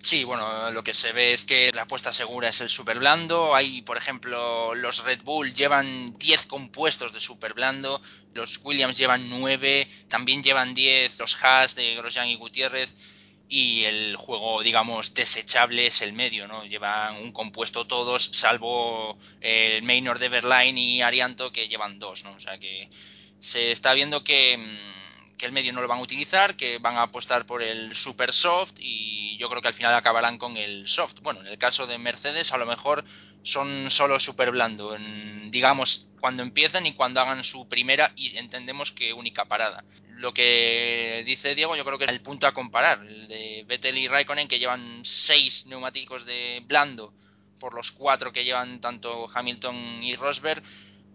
Sí, bueno, lo que se ve es que la apuesta segura es el super blando. Hay, por ejemplo, los Red Bull llevan 10 compuestos de super blando, los Williams llevan 9, también llevan 10 los Haas de Grosjean y Gutiérrez y el juego, digamos, desechable es el medio, ¿no? Llevan un compuesto todos, salvo el Maynard de Berline y Arianto que llevan dos, ¿no? O sea que se está viendo que mm, que el medio no lo van a utilizar, que van a apostar por el super soft y yo creo que al final acabarán con el soft. Bueno, en el caso de Mercedes a lo mejor son solo super blando, digamos, cuando empiezan y cuando hagan su primera y entendemos que única parada. Lo que dice Diego yo creo que es el punto a comparar, el de Vettel y Raikkonen que llevan seis neumáticos de blando por los cuatro que llevan tanto Hamilton y Rosberg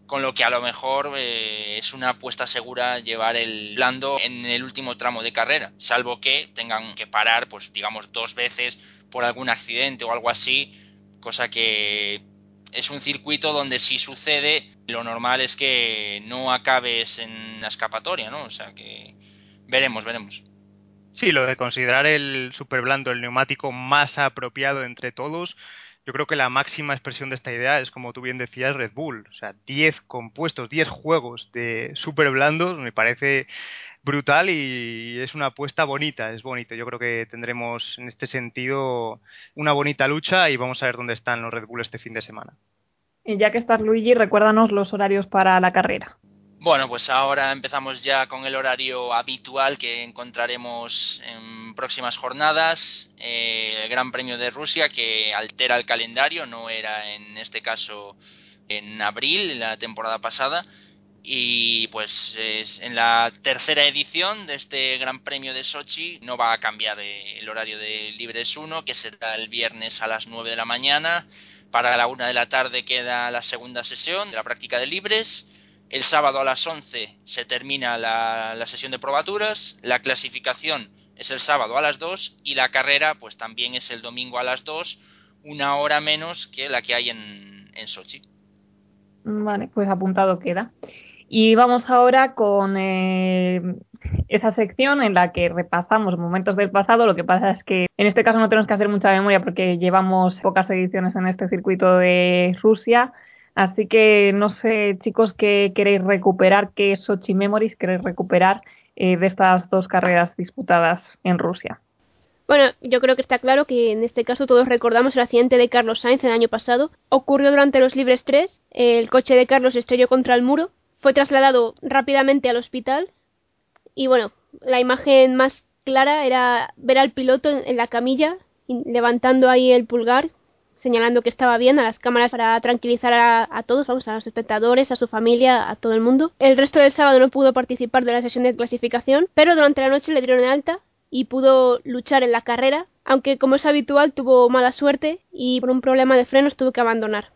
con lo que a lo mejor eh, es una apuesta segura llevar el blando en el último tramo de carrera, salvo que tengan que parar, pues digamos, dos veces por algún accidente o algo así, cosa que es un circuito donde si sucede, lo normal es que no acabes en la escapatoria, ¿no? O sea que veremos, veremos. Sí, lo de considerar el super blando el neumático más apropiado entre todos, yo creo que la máxima expresión de esta idea es, como tú bien decías, Red Bull. O sea, 10 compuestos, 10 juegos de super blandos, me parece brutal y es una apuesta bonita, es bonito. Yo creo que tendremos en este sentido una bonita lucha y vamos a ver dónde están los Red Bull este fin de semana. Y ya que estás, Luigi, recuérdanos los horarios para la carrera. Bueno, pues ahora empezamos ya con el horario habitual que encontraremos en próximas jornadas. Eh, el Gran Premio de Rusia que altera el calendario, no era en este caso en abril, la temporada pasada. Y pues en la tercera edición de este Gran Premio de Sochi no va a cambiar el horario de Libres 1, que será el viernes a las 9 de la mañana. Para la 1 de la tarde queda la segunda sesión de la práctica de libres el sábado a las 11 se termina la, sesión de probaturas, la clasificación es el sábado a las 2 y la carrera pues también es el domingo a las 2, una hora menos que la que hay en, en Sochi. Vale, pues apuntado queda. Y vamos ahora con eh, esa sección en la que repasamos momentos del pasado. Lo que pasa es que en este caso no tenemos que hacer mucha memoria porque llevamos pocas ediciones en este circuito de Rusia. Así que no sé, chicos, qué queréis recuperar, qué Sochi Memories queréis recuperar eh, de estas dos carreras disputadas en Rusia. Bueno, yo creo que está claro que en este caso todos recordamos el accidente de Carlos Sainz el año pasado. Ocurrió durante los Libres 3, el coche de Carlos estrelló contra el muro, fue trasladado rápidamente al hospital y bueno, la imagen más clara era ver al piloto en la camilla levantando ahí el pulgar señalando que estaba bien a las cámaras para tranquilizar a, todos, vamos, a los espectadores, a su familia, a todo el mundo. El resto del sábado no pudo participar de la sesión de clasificación, pero durante la noche le dieron el alta y pudo luchar en la carrera, aunque como es habitual tuvo mala suerte y por un problema de frenos tuvo que abandonar.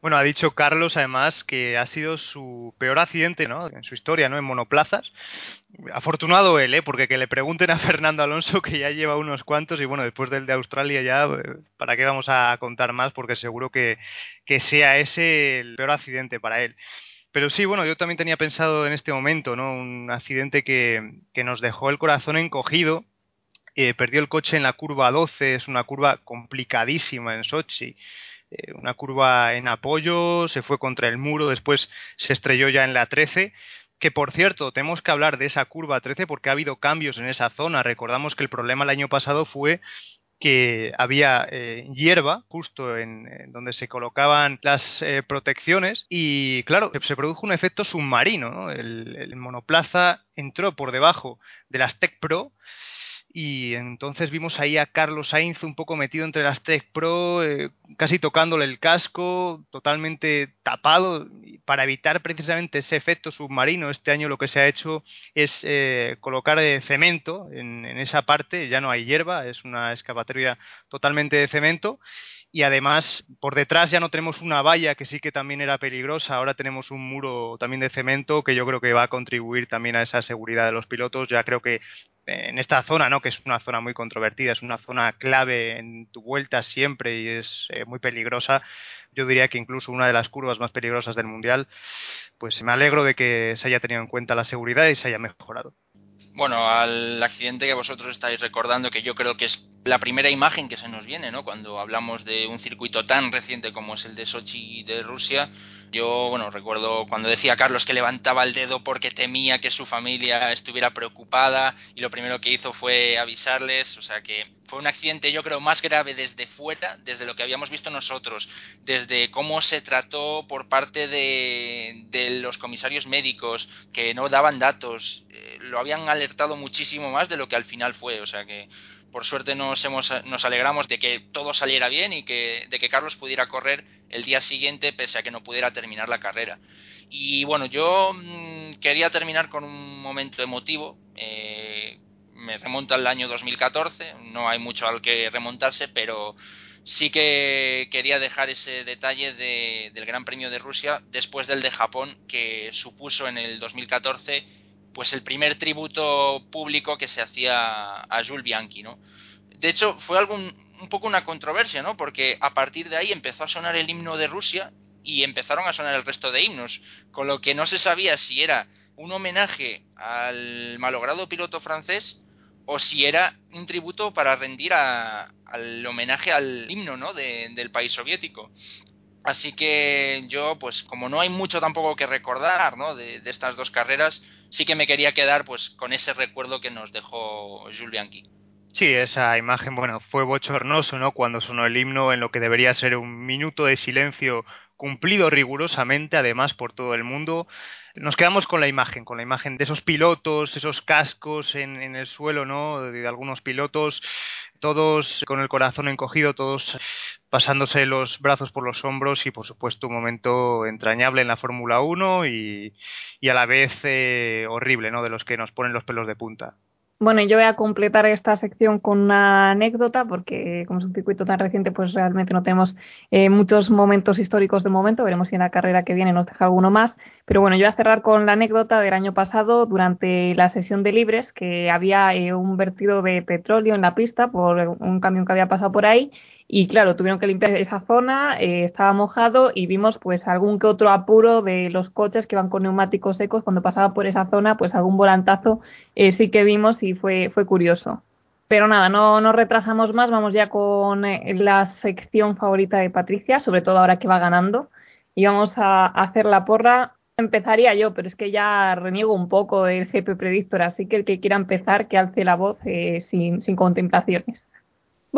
Bueno, ha dicho Carlos además que ha sido su peor accidente ¿no? en su historia ¿no? en monoplazas. Afortunado él, ¿eh? porque que le pregunten a Fernando Alonso que ya lleva unos cuantos y bueno, después del de Australia ya, eh, ¿para qué vamos a contar más? Porque seguro que, que sea ese el peor accidente para él. Pero sí, bueno, yo también tenía pensado en este momento, ¿no? Un accidente que, que nos dejó el corazón encogido. Eh, perdió el coche en la curva 12, es una curva complicadísima en Sochi. Eh, una curva en apoyo, se fue contra el muro, después se estrelló ya en la 13 que por cierto, tenemos que hablar de esa curva 13 porque ha habido cambios en esa zona. Recordamos que el problema el año pasado fue que había eh, hierba justo en, donde se colocaban las eh, protecciones y claro, se produjo un efecto submarino. El, el, monoplaza entró por debajo de las Tech Pro y entonces vimos ahí a Carlos Sainz un poco metido entre las Tech Pro, eh, casi tocándole el casco, totalmente tapado, para evitar precisamente ese efecto submarino. Este año lo que se ha hecho es eh, colocar eh, cemento en, en, esa parte, ya no hay hierba, es una excavatoria totalmente de cemento y además por detrás ya no tenemos una valla que sí que también era peligrosa, ahora tenemos un muro también de cemento que yo creo que va a contribuir también a esa seguridad de los pilotos, ya creo que en esta zona, ¿no? que es una zona muy controvertida, es una zona clave en tu vuelta siempre y es eh, muy peligrosa, yo diría que incluso una de las curvas más peligrosas del Mundial, pues me alegro de que se haya tenido en cuenta la seguridad y se haya mejorado bueno, al accidente que vosotros estáis recordando, que yo creo que es la primera imagen que se nos viene, ¿no? Cuando hablamos de un circuito tan reciente como es el de Sochi de Rusia, yo, bueno, recuerdo cuando decía Carlos que levantaba el dedo porque temía que su familia estuviera preocupada y lo primero que hizo fue avisarles, o sea que fue un accidente yo creo más grave desde fuera, desde lo que habíamos visto nosotros, desde cómo se trató por parte de, de los comisarios médicos que no daban datos, eh, lo habían alertado muchísimo más de lo que al final fue, o sea que por suerte nos, hemos, nos alegramos de que todo saliera bien y que, de que Carlos pudiera correr el día siguiente pese a que no pudiera terminar la carrera. Y bueno, yo mm, quería terminar con un momento emotivo. Eh, me remonta al año 2014, no hay mucho al que remontarse, pero sí que quería dejar ese detalle del Gran Premio de Rusia después del de Japón que supuso en el 2014 pues el primer tributo público que se hacía a Jules Bianchi, ¿no? De hecho, fue algo un, poco una controversia, ¿no? Porque a partir de ahí empezó a sonar el himno de Rusia y empezaron a sonar el resto de himnos, con lo que no se sabía si era un homenaje al malogrado piloto francés o si era un tributo para rendir al homenaje al himno ¿no? del país soviético. Así que yo, pues como no hay mucho tampoco que recordar ¿no? de, estas dos carreras, sí que me quería quedar pues con ese recuerdo que nos dejó Jules Bianchi. Sí, esa imagen, bueno, fue bochornoso, ¿no? Cuando sonó el himno en lo que debería ser un minuto de silencio cumplido rigurosamente, además por todo el mundo. Nos quedamos con la imagen, con la imagen de esos pilotos, esos cascos en, el suelo, ¿no? De algunos pilotos, todos con el corazón encogido, todos pasándose los brazos por los hombros y, por supuesto, un momento entrañable en la Fórmula 1 y, y, a la vez eh, horrible, ¿no? De los que nos ponen los pelos de punta. Bueno, yo voy a completar esta sección con una anécdota, porque como es un circuito tan reciente, pues realmente no tenemos eh, muchos momentos históricos de momento. Veremos si en la carrera que viene nos deja alguno más. Pero bueno, yo voy a cerrar con la anécdota del año pasado, durante la sesión de libres, que había eh, un vertido de petróleo en la pista por un camión que había pasado por ahí y claro, tuvieron que limpiar esa zona, eh, estaba mojado y vimos pues algún que otro apuro de los coches que van con neumáticos secos cuando pasaba por esa zona, pues algún volantazo eh, sí que vimos y fue, fue curioso. Pero nada, no nos retrasamos más, vamos ya con eh, la sección favorita de Patricia, sobre todo ahora que va ganando. Y vamos a hacer la porra. Empezaría yo, pero es que ya reniego un poco del GP Predictor, así que el que quiera empezar, que alce la voz sin, sin contemplaciones.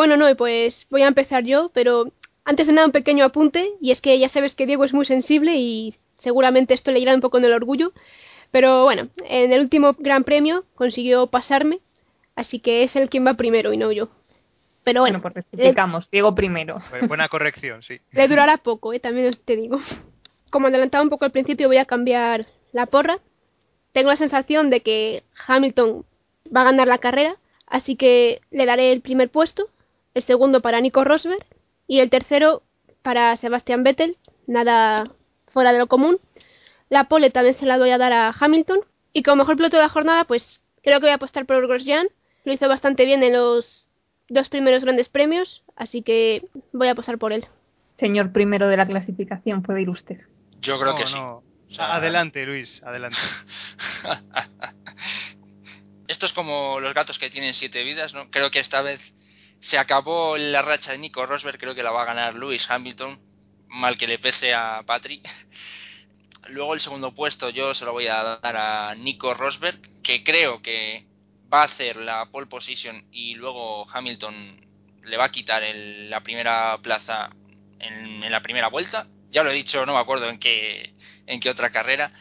Bueno, no, pues voy a empezar yo, pero antes de nada un pequeño apunte, y es que ya sabes que Diego es muy sensible y seguramente esto le irá un poco en el orgullo, pero bueno, en el último Gran Premio consiguió pasarme, así que es él quien va primero y no yo. Pero bueno, bueno pues explicamos, Diego primero. Buena corrección, sí. Le durará poco, ¿eh? también te digo. Como adelantaba un poco al principio, voy a cambiar la porra. Tengo la sensación de que Hamilton va a ganar la carrera, así que le daré el primer puesto el segundo para Nico Rosberg y el tercero para Sebastian Vettel, nada fuera de lo común. La pole también se la doy a dar a Hamilton y como mejor piloto de la jornada, pues creo que voy a apostar por Grosjean. Lo hizo bastante bien en los dos primeros grandes premios, así que voy a apostar por él. Señor primero de la clasificación, puede ir usted. Yo creo que sí. Adelante, Luis, adelante. Esto es como los gatos que tienen siete vidas, ¿no? Creo que esta vez se acabó la racha de Nico Rosberg, creo que la va a ganar Lewis Hamilton, mal que le pese a Patrick. Luego el segundo puesto yo se lo voy a dar a Nico Rosberg, que creo que va a hacer la pole position y luego Hamilton le va a quitar la primera plaza en, la primera vuelta. Ya lo he dicho, no me acuerdo en qué, en qué otra carrera.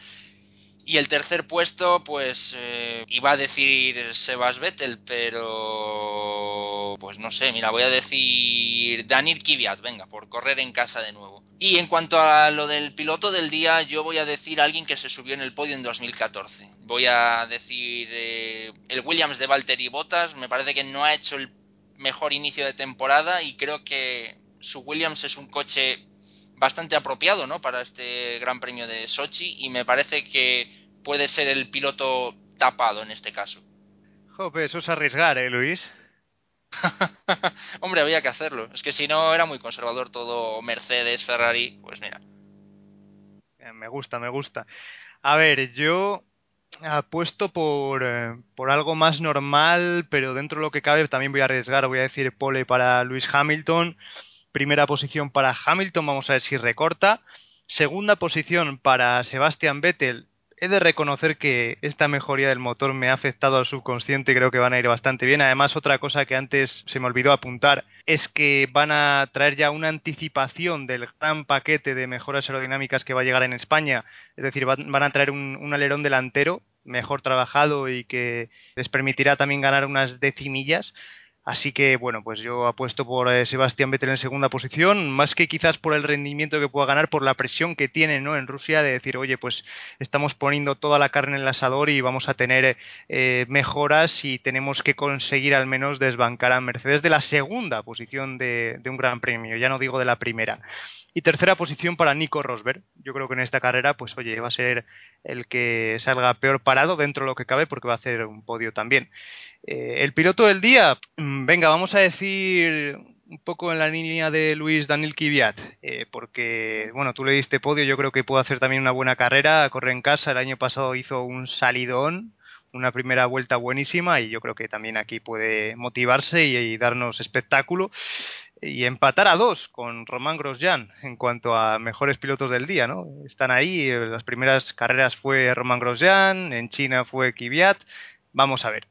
Y el tercer puesto, pues eh, iba a decir Sebas Vettel, pero pues no sé, mira, voy a decir Daniel Kvyat, venga, por correr en casa de nuevo. Y en cuanto a lo del piloto del día, yo voy a decir a alguien que se subió en el podio en 2014. Voy a decir eh, el Williams de Valtteri Bottas, me parece que no ha hecho el mejor inicio de temporada y creo que su Williams es un coche bastante apropiado ¿no? para este Gran Premio de Sochi y me parece que puede ser el piloto tapado en este caso. Jope, eso es arriesgar, ¿eh, Luis? Hombre, había que hacerlo. Es que si no era muy conservador todo Mercedes, Ferrari, pues mira. Eh, me gusta, me gusta. A ver, yo apuesto por, eh, por algo más normal, pero dentro de lo que cabe también voy a arriesgar, voy a decir pole para Luis Hamilton primera posición para Hamilton, vamos a ver si recorta. Segunda posición para Sebastian Vettel. He de reconocer que esta mejoría del motor me ha afectado al subconsciente, creo que van a ir bastante bien. Además, otra cosa que antes se me olvidó apuntar es que van a traer ya una anticipación del gran paquete de mejoras aerodinámicas que va a llegar en España. Es decir, van a traer un, un alerón delantero mejor trabajado y que les permitirá también ganar unas decimillas Así que bueno, pues yo apuesto por eh, Sebastián Vettel en segunda posición, más que quizás por el rendimiento que pueda ganar, por la presión que tiene ¿no? en Rusia de decir, oye, pues estamos poniendo toda la carne en el asador y vamos a tener eh, mejoras y tenemos que conseguir al menos desbancar a Mercedes de la segunda posición de, de un gran premio, ya no digo de la primera. Y tercera posición para Nico Rosberg. Yo creo que en esta carrera, pues oye, va a ser el que salga peor parado dentro de lo que cabe porque va a hacer un podio también. Eh, el piloto del día, mm, venga, vamos a decir un poco en la línea de Luis Daniel Kvyat, eh, porque, bueno, tú le diste podio, yo creo que puede hacer también una buena carrera, corre en casa, el año pasado hizo un salidón, una primera vuelta buenísima y yo creo que también aquí puede motivarse y, darnos espectáculo y empatar a dos con Román Grosjean en cuanto a mejores pilotos del día, ¿no? Están ahí, eh, las primeras carreras fue Román Grosjean, en China fue Kvyat, vamos a ver.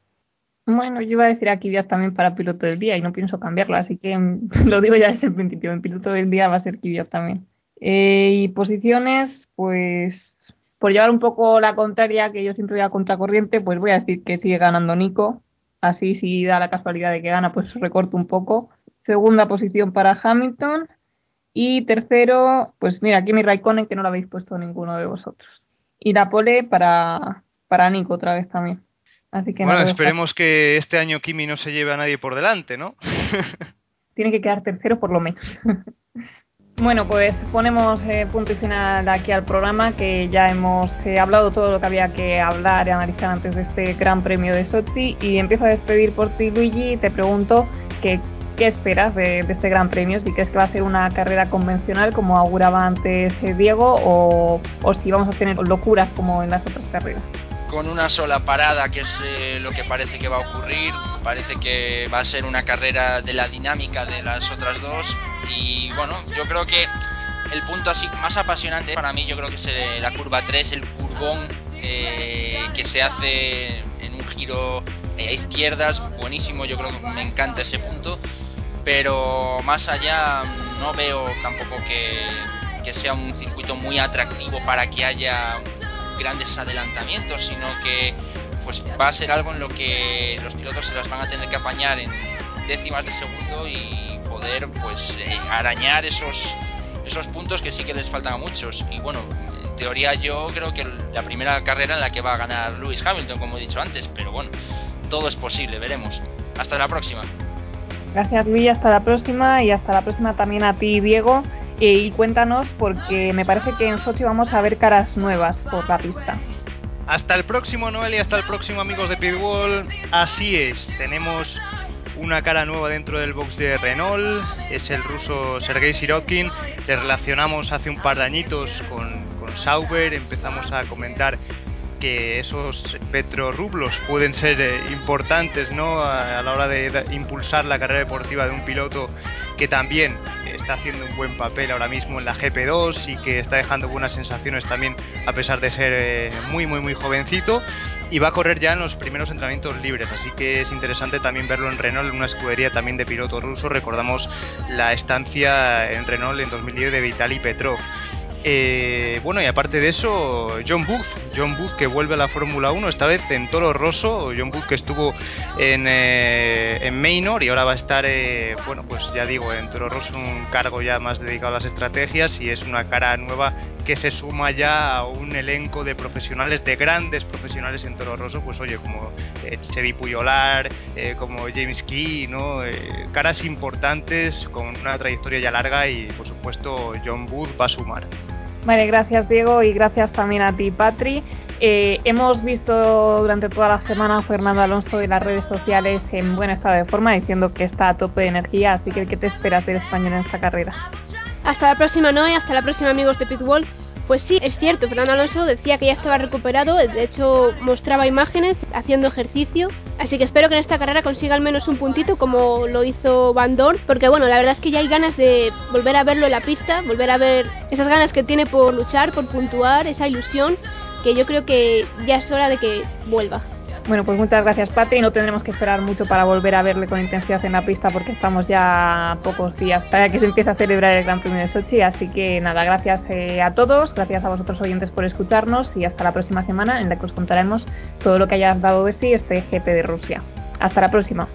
Bueno, yo iba a decir a Kvyat también para piloto del día y no pienso cambiarlo, así que lo digo ya desde el principio, en piloto del día va a ser Kvyat también. Eh, y posiciones, pues por llevar un poco la contraria, que yo siempre voy a contracorriente, pues voy a decir que sigue ganando Nico. Así, si da la casualidad de que gana, pues recorto un poco. Segunda posición para Hamilton. Y tercero, pues mira, aquí mi Raikkonen, que no lo habéis puesto ninguno de vosotros. Y la pole para, para Nico otra vez también. Así que bueno, esperemos que este año Kimi no se lleve a nadie por delante, ¿no? Tiene que quedar tercero por lo menos. Bueno, pues ponemos eh, punto y final aquí al programa, que ya hemos eh, hablado todo lo que había que hablar y analizar antes de este Gran Premio de Sochi. Y empiezo a despedir por ti, Luigi, y te pregunto que, qué esperas de, este Gran Premio, si crees que va a ser una carrera convencional como auguraba antes eh, Diego, o, o si vamos a tener locuras como en las otras carreras con una sola parada, que es lo que parece que va a ocurrir. Parece que va a ser una carrera de la dinámica de las otras dos. Y bueno, yo creo que el punto así más apasionante para mí yo creo que es la curva 3, el curvón eh, que se hace en un giro a izquierdas, buenísimo, yo creo que me encanta ese punto, pero más allá no veo tampoco que, que sea un circuito muy atractivo para que haya grandes adelantamientos, sino que pues va a ser algo en lo que los pilotos se las van a tener que apañar en décimas de segundo y poder pues eh, arañar esos esos puntos que sí que les faltan a muchos. Y bueno en teoría yo creo que la primera carrera en la que va a ganar Lewis Hamilton como he dicho antes pero bueno todo es posible veremos. Hasta la próxima. Gracias Luis hasta la próxima y hasta la próxima también a ti Diego y cuéntanos porque me parece que en Sochi vamos a ver caras nuevas por la pista hasta el próximo Noel y hasta el próximo amigos de Pitbull. Así es, tenemos una cara nueva dentro del box de Renault, es el ruso Sergei Sirotkin. Le relacionamos hace un par de añitos con, con Sauber, empezamos a comentar que esos petrorublos pueden ser eh, importantes ¿no? A, la hora de, impulsar la carrera deportiva de un piloto que también está haciendo un buen papel ahora mismo en la GP2 y que está dejando buenas sensaciones también a pesar de ser eh, muy muy muy jovencito y va a correr ya en los primeros entrenamientos libres, así que es interesante también verlo en Renault, en una escudería también de piloto ruso. Recordamos la estancia en Renault en 2010 de Vitaly Petrov. Eh, bueno, y aparte de eso, John Booth, John Booth que vuelve a la Fórmula 1, esta vez en Toro Rosso, John Booth que estuvo en, eh, en Maynor y ahora va a estar, eh, bueno, pues ya digo, en Toro Rosso un cargo ya más dedicado a las estrategias y es una cara nueva que se suma ya a un elenco de profesionales, de grandes profesionales en Toro Rosso, pues oye, como eh, Chevy Puyolar, como James Key, ¿no? caras importantes con una trayectoria ya larga y por supuesto John Booth va a sumar. Vale, gracias Diego y gracias también a ti Patri. Eh, hemos visto durante toda la semana a Fernando Alonso de las redes sociales en buen estado de forma diciendo que está a tope de energía, así que ¿qué te esperas del español en esta carrera? Hasta la próxima Noé, hasta la próxima amigos de Pitbull. Pues sí, es cierto, Fernando Alonso decía que ya estaba recuperado, de hecho mostraba imágenes haciendo ejercicio, así que espero que en esta carrera consiga al menos un puntito como lo hizo Van Dorn, porque bueno, la verdad es que ya hay ganas de volver a verlo en la pista, volver a ver esas ganas que tiene por luchar, por puntuar, esa ilusión, que yo creo que ya es hora de que vuelva. Bueno, pues muchas gracias, Pati. No tendremos que esperar mucho para volver a verle con intensidad en la pista porque estamos ya pocos días para que se empiece a celebrar el Gran Premio de Sochi. Así que nada, gracias eh, a todos, gracias a vosotros oyentes por escucharnos y hasta la próxima semana en la que os contaremos todo lo que hayas dado de sí este GP de Rusia. Hasta la próxima.